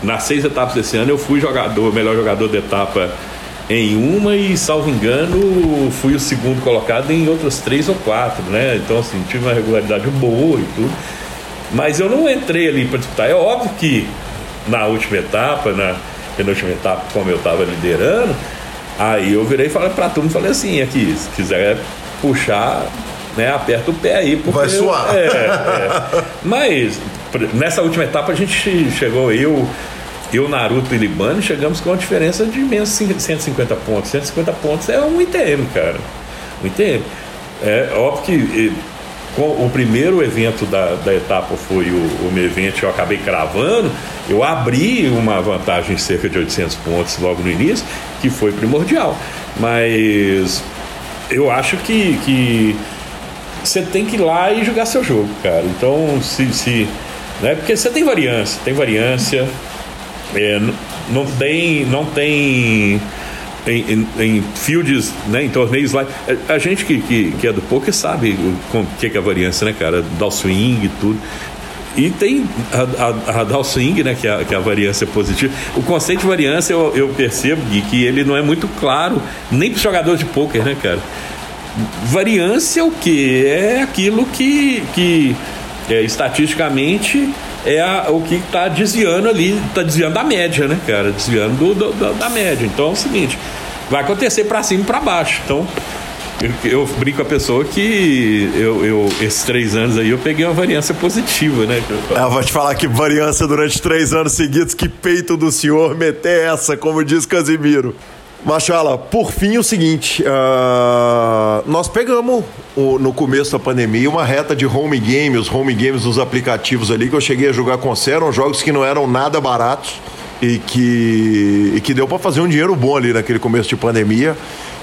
S3: Nas seis etapas desse ano, eu fui jogador, melhor jogador da etapa em uma e, salvo engano, fui o segundo colocado em outras três ou quatro, né? Então, assim, tive uma regularidade boa e tudo. Mas eu não entrei ali para disputar. É óbvio que na última etapa, na penúltima etapa, como eu estava liderando, aí eu virei e falei para turma, falei assim, aqui, se quiser puxar, né, aperta o pé aí.
S1: Vai suar.
S3: É, é. Mas nessa última etapa a gente chegou, eu, eu Naruto e Libano, chegamos com uma diferença de menos 150 pontos. 150 pontos é um ITM, cara. Um ITM. É óbvio que o primeiro evento da, da etapa foi o, o meu evento eu acabei cravando, eu abri uma vantagem de cerca de 800 pontos logo no início, que foi primordial. Mas eu acho que, que você tem que ir lá e jogar seu jogo, cara. Então, se. se né? Porque você tem variância, tem variância. É, não tem. Não tem em, em, em, fields, né, em torneios lá. A gente que, que, que é do poker sabe o que, que é a variância, né, cara? Dá o swing e tudo. E tem a, a, a down swing, né, que é, a, que é a variância positiva. O conceito de variância eu, eu percebo Gui, que ele não é muito claro nem para jogador de poker, né, cara? Variância é o que? É aquilo que, que é, estatisticamente é a, o que está desviando ali, está desviando da média, né, cara? Desviando do, do, da média. Então é o seguinte, vai acontecer para cima e para baixo. Então eu, eu, brinco com a pessoa que eu, eu, esses três anos aí eu peguei uma variância positiva, né?
S1: Eu, vou te falar que variância durante três anos seguidos, que peito do senhor meter essa, como diz Casimiro. Machala, por fim, o seguinte: uh, nós pegamos o, no começo da pandemia uma reta de home game, os home games dos aplicativos ali que eu cheguei a jogar com você, eram jogos que não eram nada baratos e que, e que deu para fazer um dinheiro bom ali naquele começo de pandemia.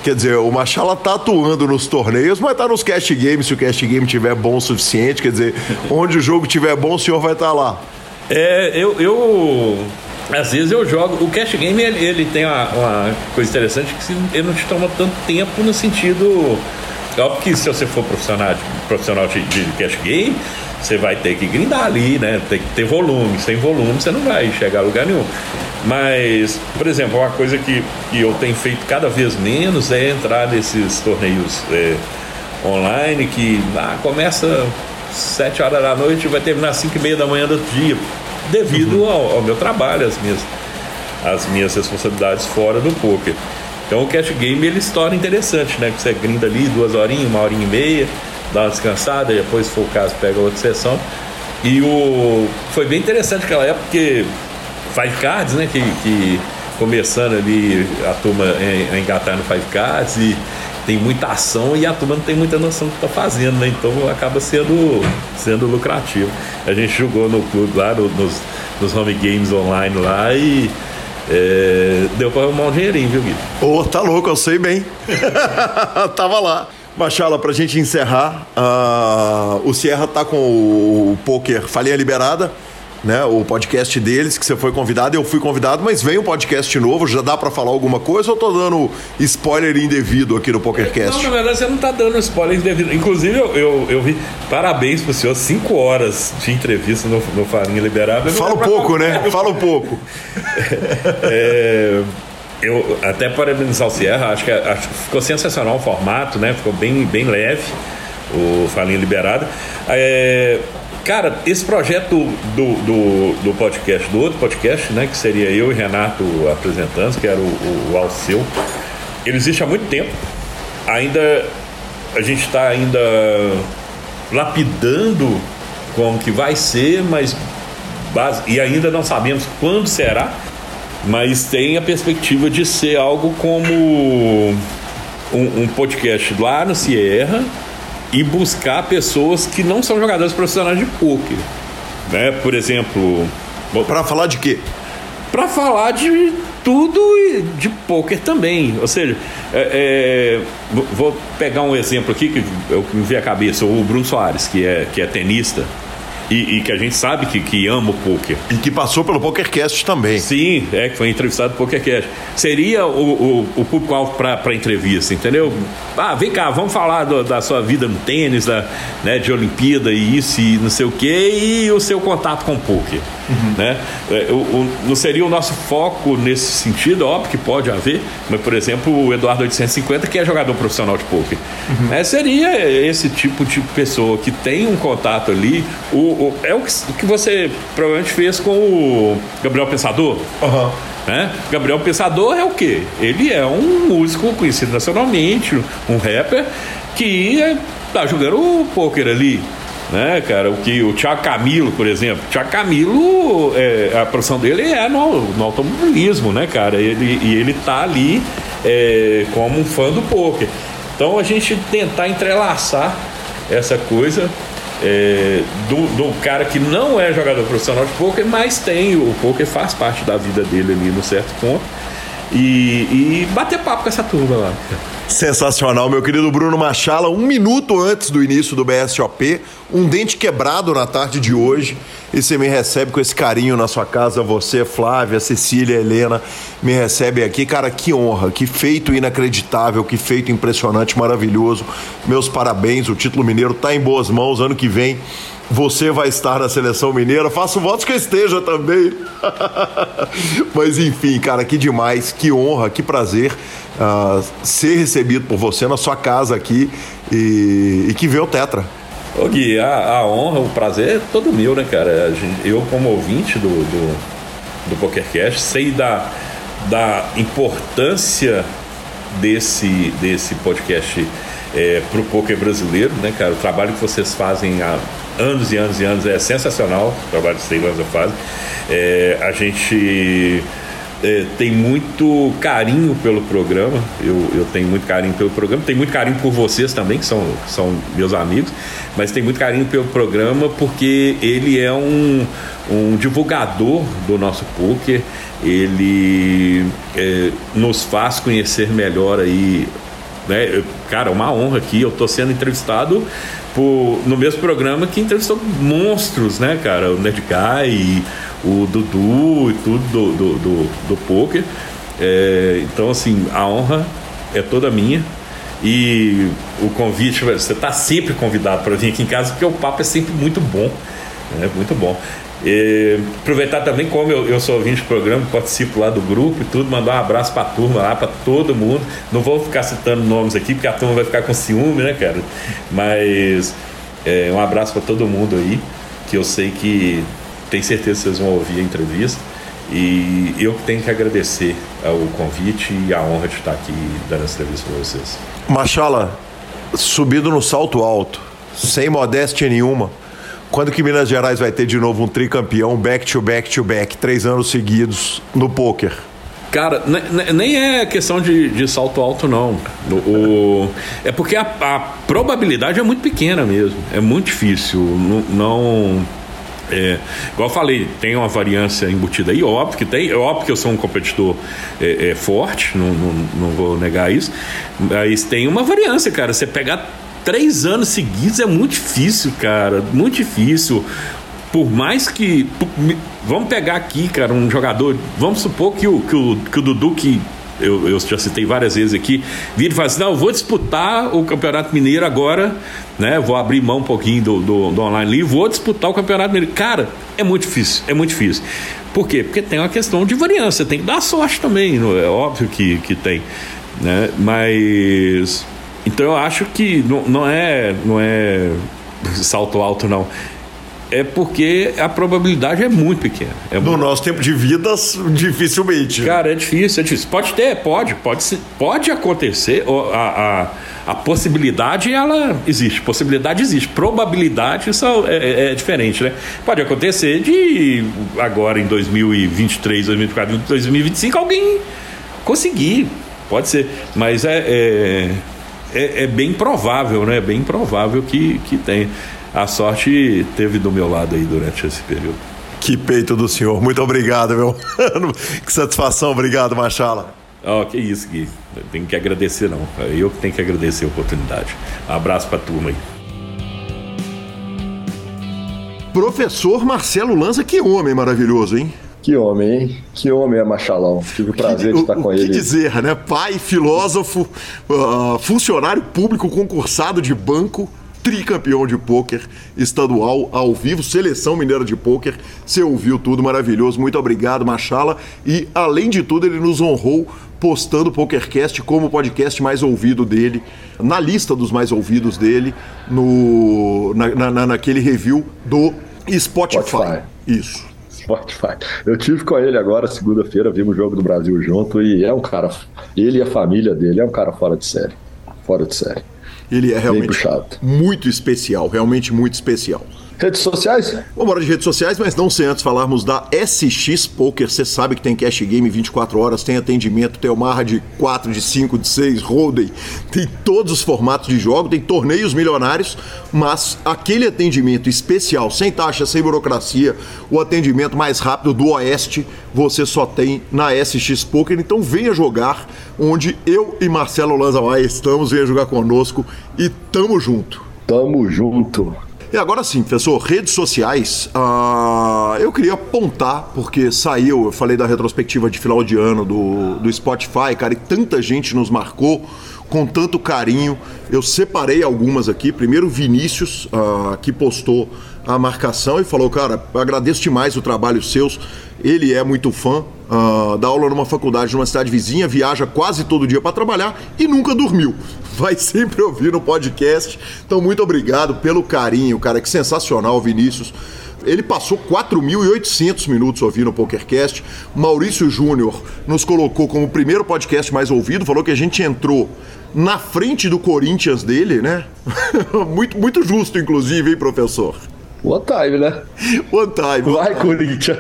S1: Quer dizer, o Machala tá atuando nos torneios, mas tá nos cast games, se o cast game tiver bom o suficiente. Quer dizer, onde o jogo tiver bom, o senhor vai estar tá lá.
S3: É, eu, eu. Às vezes eu jogo. O cast game ele, ele tem uma, uma, coisa interessante que ele não te toma tanto tempo no sentido. Óbvio que se você for profissional, profissional de, de cash game, você vai ter que grindar ali, né? Tem que ter volume. Sem volume você não vai chegar a lugar nenhum. Mas, por exemplo, uma coisa que, que eu tenho feito cada vez menos é entrar nesses torneios é, online que ah, começa 7 horas da noite e vai terminar às 5 e meia da manhã do dia, devido uhum. ao, ao, meu trabalho, às minhas, às minhas responsabilidades fora do poker. Então o cash game ele torna interessante, né? Que você grinda ali duas horinhas, uma horinha e meia, dá uma descansada, depois, se for o caso, pega outra sessão. E o foi bem interessante aquela época porque Five Cards, né? Que, que começando ali a turma a engatar no Five Cards e tem muita ação e a turma não tem muita noção do que está fazendo, né? Então acaba sendo, sendo lucrativo. A gente jogou no clube lá, no, nos, nos home games online lá e é, deu para arrumar um dinheirinho, viu, Gui?
S1: Ô, oh, tá louco, eu sei bem. Tava lá. Machala, pra gente encerrar, uh, o Sierra tá com o, o poker Falinha Liberada né, o podcast deles, que você foi convidado, eu fui convidado, mas vem um podcast novo, já dá para falar alguma coisa ou tô dando spoiler indevido aqui no PokerCast?
S3: Não, na verdade você não tá dando spoiler indevido. Inclusive, eu, eu, eu vi, parabéns pro senhor, cinco horas de entrevista no, no Farinha Liberável.
S1: Fala um pouco, né? Fala um pouco.
S3: é, eu até parabenizar o Sierra, acho que, acho que ficou sensacional o formato, né? Ficou bem, bem leve o Falinha Liberada. É, Cara, esse projeto do, do, do, podcast, do outro podcast, né, que seria eu e Renato apresentando, que era o, o, o Alceu, ele existe há muito tempo. Ainda a gente está ainda lapidando como que vai ser, mas base, e ainda não sabemos quando será, mas tem a perspectiva de ser algo como um, um podcast lá no Sierra e buscar pessoas que não são jogadores profissionais de poker. Né? Por exemplo.
S1: Para falar de quê?
S3: Para falar de tudo e de poker também. Ou seja, é, é, vou pegar um exemplo aqui que eu me veio à cabeça: o Bruno Soares, que é, que é tenista. E, e, que a gente sabe que, que ama o poker.
S1: E que passou pelo PokerCast também.
S3: Sim, é, que foi entrevistado no PokerCast. Seria o, o, o público-alvo para entrevista, entendeu? Ah, vem cá, vamos falar do, da sua vida no tênis, da, né, de Olimpíada e isso e não sei o quê, e o seu contato com o poker. Uhum. Né? É, o, o, não seria o nosso foco nesse sentido, óbvio que pode haver, mas, por exemplo, o Eduardo 850, que é jogador profissional de poker. Uhum. É, seria esse tipo de pessoa que tem um contato ali. O, o é o que, o que, você provavelmente fez com o Gabriel Pensador.
S1: Uhum.
S3: Né? Gabriel Pensador é o quê? Ele é um músico conhecido nacionalmente, um rapper que está jogando o poker ali né, cara? O que o Thiago Camilo, por exemplo, Thiago Camilo, é, a profissão dele é no, no, automobilismo, né, cara? Ele, e ele tá ali é, como um fã do poker. Então a gente tentar entrelaçar essa coisa é, do, do, cara que não é jogador profissional de poker, mas tem o poker faz parte da vida dele ali no certo ponto. E, e bater papo com essa turma lá.
S1: Sensacional, meu querido Bruno Machala. Um minuto antes do início do BSOP, um dente quebrado na tarde de hoje. E você me recebe com esse carinho na sua casa. Você, Flávia, Cecília, Helena, me recebem aqui. Cara, que honra, que feito inacreditável, que feito impressionante, maravilhoso. Meus parabéns. O título mineiro está em boas mãos. Ano que vem você vai estar na seleção mineira. Faço votos que eu esteja também. Mas enfim, cara, que demais, que honra, que prazer uh, ser recebido por você na sua casa aqui e, e que vê o Tetra.
S3: Ô Gui, a, a, honra, o prazer é todo meu, né, cara? Eu, como ouvinte do, do, do PokerCast, sei da, da importância desse, desse podcast é, para o poker brasileiro, né, cara? O trabalho que vocês fazem há anos e anos e anos é sensacional, o trabalho que vocês fazem. É, a gente é, tem muito carinho pelo programa. Eu, eu tenho muito carinho pelo programa. Tenho muito carinho por vocês também, que são, são meus amigos. Mas tenho muito carinho pelo programa porque ele é um, um divulgador do nosso poker. Ele é, nos faz conhecer melhor aí. Né? Cara, é uma honra aqui. Eu estou sendo entrevistado por, no mesmo programa que entrevistou monstros, né, cara? O Ned Guy o Dudu e tudo do, do, do, do poker. É, então, assim, a honra é toda minha. E o convite, você está sempre convidado para vir aqui em casa, porque o papo é sempre muito bom. É muito bom. E, aproveitar também, como eu, eu sou ouvinte do programa, participo lá do grupo e tudo, mandar um abraço para a turma lá, para todo mundo. Não vou ficar citando nomes aqui, porque a turma vai ficar com ciúme, né, cara? Mas é, um abraço para todo mundo aí, que eu sei que tenho certeza que vocês vão ouvir a entrevista. E eu tenho que agradecer o convite e a honra de estar aqui dando essa entrevista para vocês.
S1: Machala, subido no salto alto, sem modéstia nenhuma. Quando que Minas Gerais vai ter de novo um tricampeão back to back to back, três anos seguidos no poker?
S3: Cara, nem é questão de, de salto alto, não. O, o é porque a, a, probabilidade é muito pequena mesmo. É muito difícil. Não. não é, igual eu falei, tem uma variância embutida aí, óbvio que tem. É óbvio que eu sou um competidor é, é, forte, não, não, não vou negar isso. Mas tem uma variância, cara. Você pegar três anos seguidos é muito difícil, cara. Muito difícil. Por mais que. Vamos pegar aqui, cara, um jogador. Vamos supor que o, que o, que o Dudu, que eu, eu já citei várias vezes aqui, vira e fala assim: não, eu vou disputar o Campeonato Mineiro agora, né? Vou abrir mão um pouquinho do, do, do online ali, vou disputar o Campeonato Mineiro. Cara, é muito difícil, é muito difícil. Por quê? Porque tem uma questão de variância, tem que dar sorte também, é óbvio que, que tem. Né? Mas. Então eu acho que não, não é. Não é salto alto, não é porque a probabilidade é muito pequena. É
S1: no
S3: muito...
S1: nosso tempo de vidas, dificilmente.
S3: Cara, é difícil, é difícil. Pode ter, pode, pode, pode acontecer. A, a, a possibilidade, ela existe. Possibilidade existe. Probabilidade, isso é, é, é, diferente, né? Pode acontecer de agora em 2023, 2024, 2025, alguém conseguir. Pode ser. Mas é, é, é, é bem provável, né? É bem provável que, que tenha a sorte teve do meu lado aí durante esse período.
S1: Que peito do senhor. Muito obrigado, meu. que satisfação. Obrigado, Machala.
S3: Oh, que isso, Gui. Tenho que agradecer, não. Eu que tenho que agradecer a oportunidade. Um abraço pra turma aí.
S1: Professor Marcelo Lanza, que homem maravilhoso, hein?
S2: Que homem, hein? Que homem é Machalão. Tive o prazer que, de estar o, com o ele.
S1: O que dizer, né? Pai, filósofo, uh, funcionário público concursado de banco, tricampeão de pôquer estadual ao vivo, seleção mineira de pôquer. Você ouviu tudo maravilhoso. Muito obrigado, Machala. E além de tudo, ele nos honrou postando o PokerCast como o podcast mais ouvido dele, na lista dos mais ouvidos dele, no, na, na naquele review do Spotify. Spotify. Isso.
S2: Spotify. Eu tive com ele agora, segunda-feira, vimos o Jogo do Brasil junto e é um cara, ele e a família dele, é um cara fora de série. Fora de série.
S1: Ele é realmente muito especial, realmente muito especial.
S2: Redes sociais?
S1: Vamos embora de redes sociais, mas não sem antes falarmos da SX Poker. Você sabe que tem cash game 24 horas, tem atendimento, tem o Marra de 4, de 5, de 6, Roden, tem todos os formatos de jogo, tem torneios milionários, mas aquele atendimento especial, sem taxa, sem burocracia, o atendimento mais rápido do Oeste, você só tem na SX Poker. Então venha jogar onde eu e Marcelo Lanza estamos, venha jogar conosco e tamo junto.
S2: Tamo junto.
S1: E agora sim, professor, redes sociais, uh, eu queria apontar, porque saiu, eu falei da retrospectiva de final de ano do, do Spotify, cara, e tanta gente nos marcou com tanto carinho. Eu separei algumas aqui. Primeiro, Vinícius, uh, que postou a marcação e falou: Cara, agradeço demais o trabalho seus. Ele é muito fã, uh, dá aula numa faculdade numa cidade vizinha, viaja quase todo dia para trabalhar e nunca dormiu. Vai sempre ouvir no podcast. Então, muito obrigado pelo carinho, cara. Que sensacional, Vinícius. Ele passou 4.800 minutos ouvindo o PokerCast. Maurício Júnior nos colocou como o primeiro podcast mais ouvido, falou que a gente entrou na frente do Corinthians dele, né? muito, muito justo, inclusive, hein, professor?
S2: One time, né?
S1: One time.
S2: Vai, Corinthians.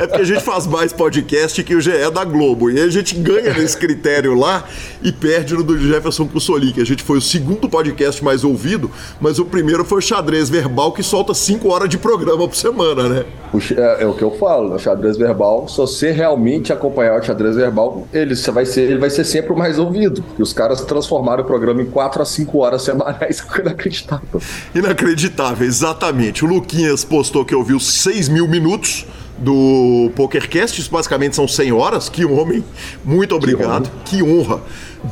S1: É porque a gente faz mais podcast que o GE da Globo. E a gente ganha nesse critério lá e perde no do Jefferson Cussoli, que a gente foi o segundo podcast mais ouvido, mas o primeiro foi o xadrez verbal, que solta 5 horas de programa por semana, né?
S2: É, é, o que eu falo, o xadrez verbal, se você realmente acompanhar o xadrez verbal, ele vai ser, ele vai ser sempre o mais ouvido. E os caras transformaram o programa em 4 a 5 horas semanais, inacreditável.
S1: Inacreditável, exatamente. O Luquinhas postou que ouviu 6 mil minutos do PokerCast, isso basicamente são 100 horas. Que homem, muito obrigado, que honra. Que honra.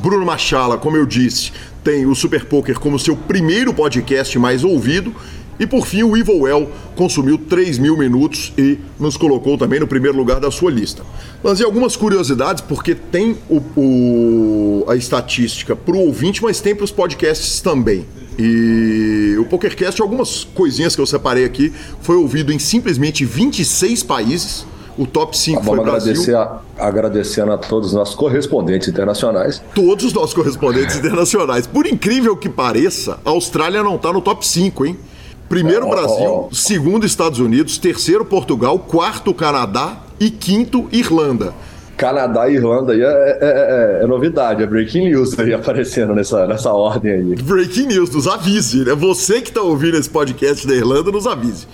S1: Bruno Machala, como eu disse, tem o Super Poker como seu primeiro podcast mais ouvido. E por fim, o Evil Well consumiu 3 mil minutos e nos colocou também no primeiro lugar da sua lista. Mas e algumas curiosidades, porque tem o, o a estatística para o ouvinte, mas tem para os podcasts também. E o PokerCast, algumas coisinhas que eu separei aqui, foi ouvido em simplesmente 26 países. O top 5
S2: tá,
S1: foi
S2: agradecer a, agradecendo a todos os nossos correspondentes internacionais.
S1: Todos os nossos correspondentes internacionais. Por incrível que pareça, a Austrália não está no top 5, hein? Primeiro Brasil, segundo Estados Unidos, terceiro Portugal, quarto Canadá e quinto Irlanda.
S2: Canadá e Irlanda aí é, é, é, é, novidade, é breaking news aí aparecendo nessa, nessa ordem aí.
S1: Breaking news, nos avise, né? Você que está ouvindo esse podcast da Irlanda, nos avise.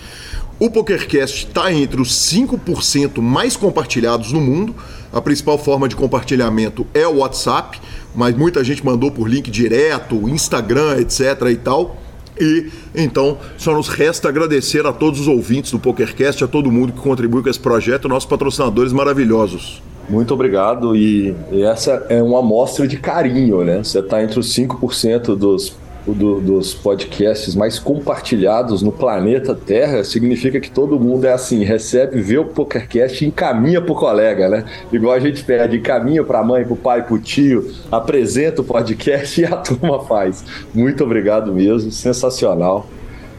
S1: O PokerCast está entre os 5% mais compartilhados no mundo. A principal forma de compartilhamento é o WhatsApp, mas muita gente mandou por link direto, Instagram, etc. e tal. E então só nos resta agradecer a todos os ouvintes do PokerCast, a todo mundo que contribuiu com esse projeto, nossos patrocinadores maravilhosos.
S2: Muito obrigado. E, e, essa é uma amostra de carinho, né? Você está entre os 5% dos, do, dos podcasts mais compartilhados no planeta Terra. Significa que todo mundo é assim: recebe, vê o PokerCast e encaminha para o colega, né? Igual a gente pede, encaminha para a mãe, para o pai, para o tio, apresenta o podcast e a turma faz. Muito obrigado mesmo, sensacional.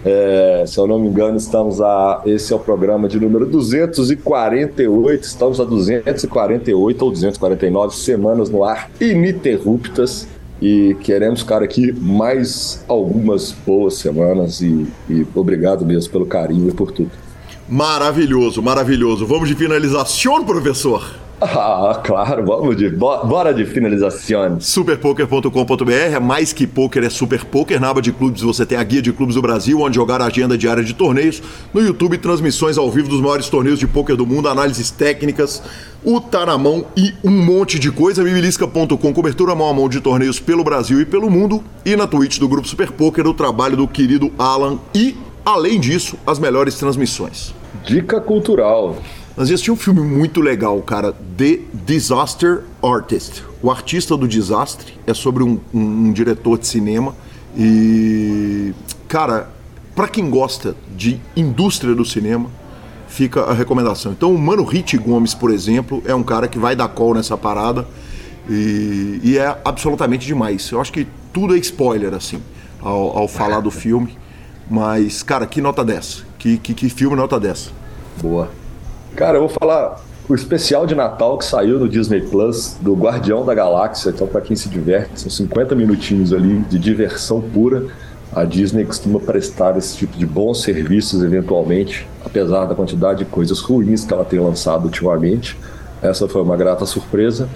S2: É, se eu não me engano, estamos a. Esse é o programa de número 248. Estamos a 248 ou 249 semanas no ar ininterruptas. E queremos, cara, aqui mais algumas boas semanas. E, e obrigado mesmo pelo carinho e por tudo.
S1: Maravilhoso, maravilhoso. Vamos de finalização, professor?
S2: Ah, claro, vamos de bora de finalização.
S1: Superpoker.com.br é mais que poker, é super poker. Na aba de clubes você tem a guia de clubes do Brasil, onde jogar a agenda diária de torneios. No YouTube, transmissões ao vivo dos maiores torneios de poker do mundo, análises técnicas, o tá na mão e um monte de coisa. Bibilisca.com, cobertura mão a mão de torneios pelo Brasil e pelo mundo. E na Twitch do Grupo Super Poker, o trabalho do querido Alan e, além disso, as melhores transmissões.
S2: Dica cultural.
S1: Nós assisti um filme muito legal, cara, The Disaster Artist. O artista do desastre é sobre um, um, um diretor de cinema e, cara, para quem gosta de indústria do cinema, fica a recomendação. Então, o Mano Rit Gomes, por exemplo, é um cara que vai dar call nessa parada e, e é absolutamente demais. Eu acho que tudo é spoiler, assim, ao, ao falar do filme. Mas, cara, que nota dessa? Que, que, que filme nota dessa?
S2: Boa. Cara, eu vou falar o especial de Natal que saiu no Disney Plus do Guardião da Galáxia. Então, para quem se diverte, são 50 minutinhos ali de diversão pura. A Disney costuma prestar esse tipo de bons serviços eventualmente, apesar da quantidade de coisas ruins que ela tem lançado ultimamente. Essa foi uma grata surpresa.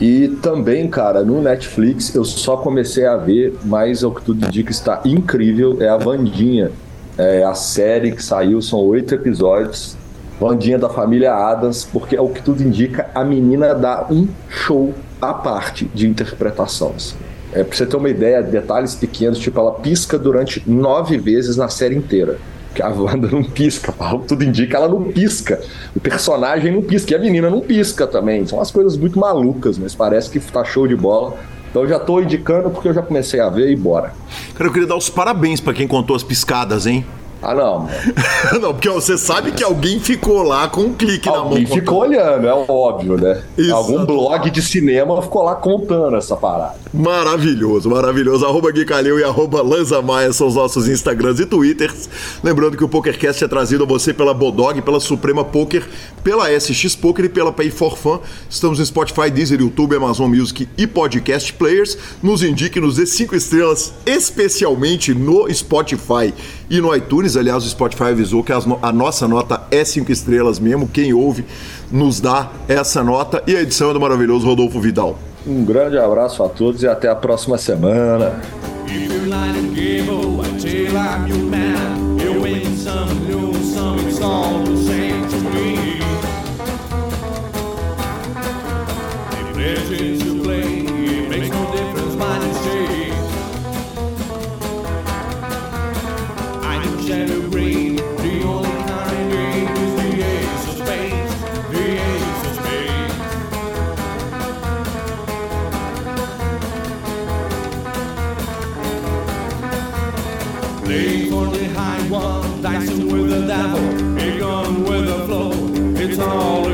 S2: E também, cara, no Netflix eu só comecei a ver, mas o que tudo indica está incrível, é a Vandinha. É a série que saiu, são oito episódios. Vandinha da família Adams, porque é o que tudo indica, a menina dá um show à parte de interpretações. É, pra você ter uma ideia, detalhes pequenos, tipo, ela pisca durante nove vezes na série inteira. Que a Wanda não pisca, tudo indica, ela não pisca. O personagem não pisca, e a menina não pisca também. São umas coisas muito malucas, mas parece que tá show de bola. Então eu já tô indicando porque eu já comecei a ver e bora.
S1: Cara, eu queria dar os parabéns para quem contou as piscadas, hein?
S2: Ah, não.
S1: não, porque você sabe que alguém ficou lá com um clique
S2: alguém na
S1: mão.
S2: Alguém ficou olhando, é óbvio, né? Isso. Algum blog de cinema ficou lá contando essa parada.
S1: Maravilhoso, maravilhoso. Arroba Gui Calil e arroba Lanza Maia são os nossos Instagrams e Twitters. Lembrando que o PokerCast é trazido a você pela Bodog, pela Suprema Poker, pela SX Poker e pela Pay for Fun. Estamos no Spotify, Deezer, YouTube, Amazon Music e Podcast Players. Nos indique, nos dê cinco estrelas, especialmente no Spotify e no iTunes. Aliás, o Spotify avisou que a nossa nota é cinco estrelas mesmo. Quem ouve nos dá essa nota. E a edição é do maravilhoso Rodolfo Vidal.
S2: Um grande abraço a todos e até a próxima semana. smaller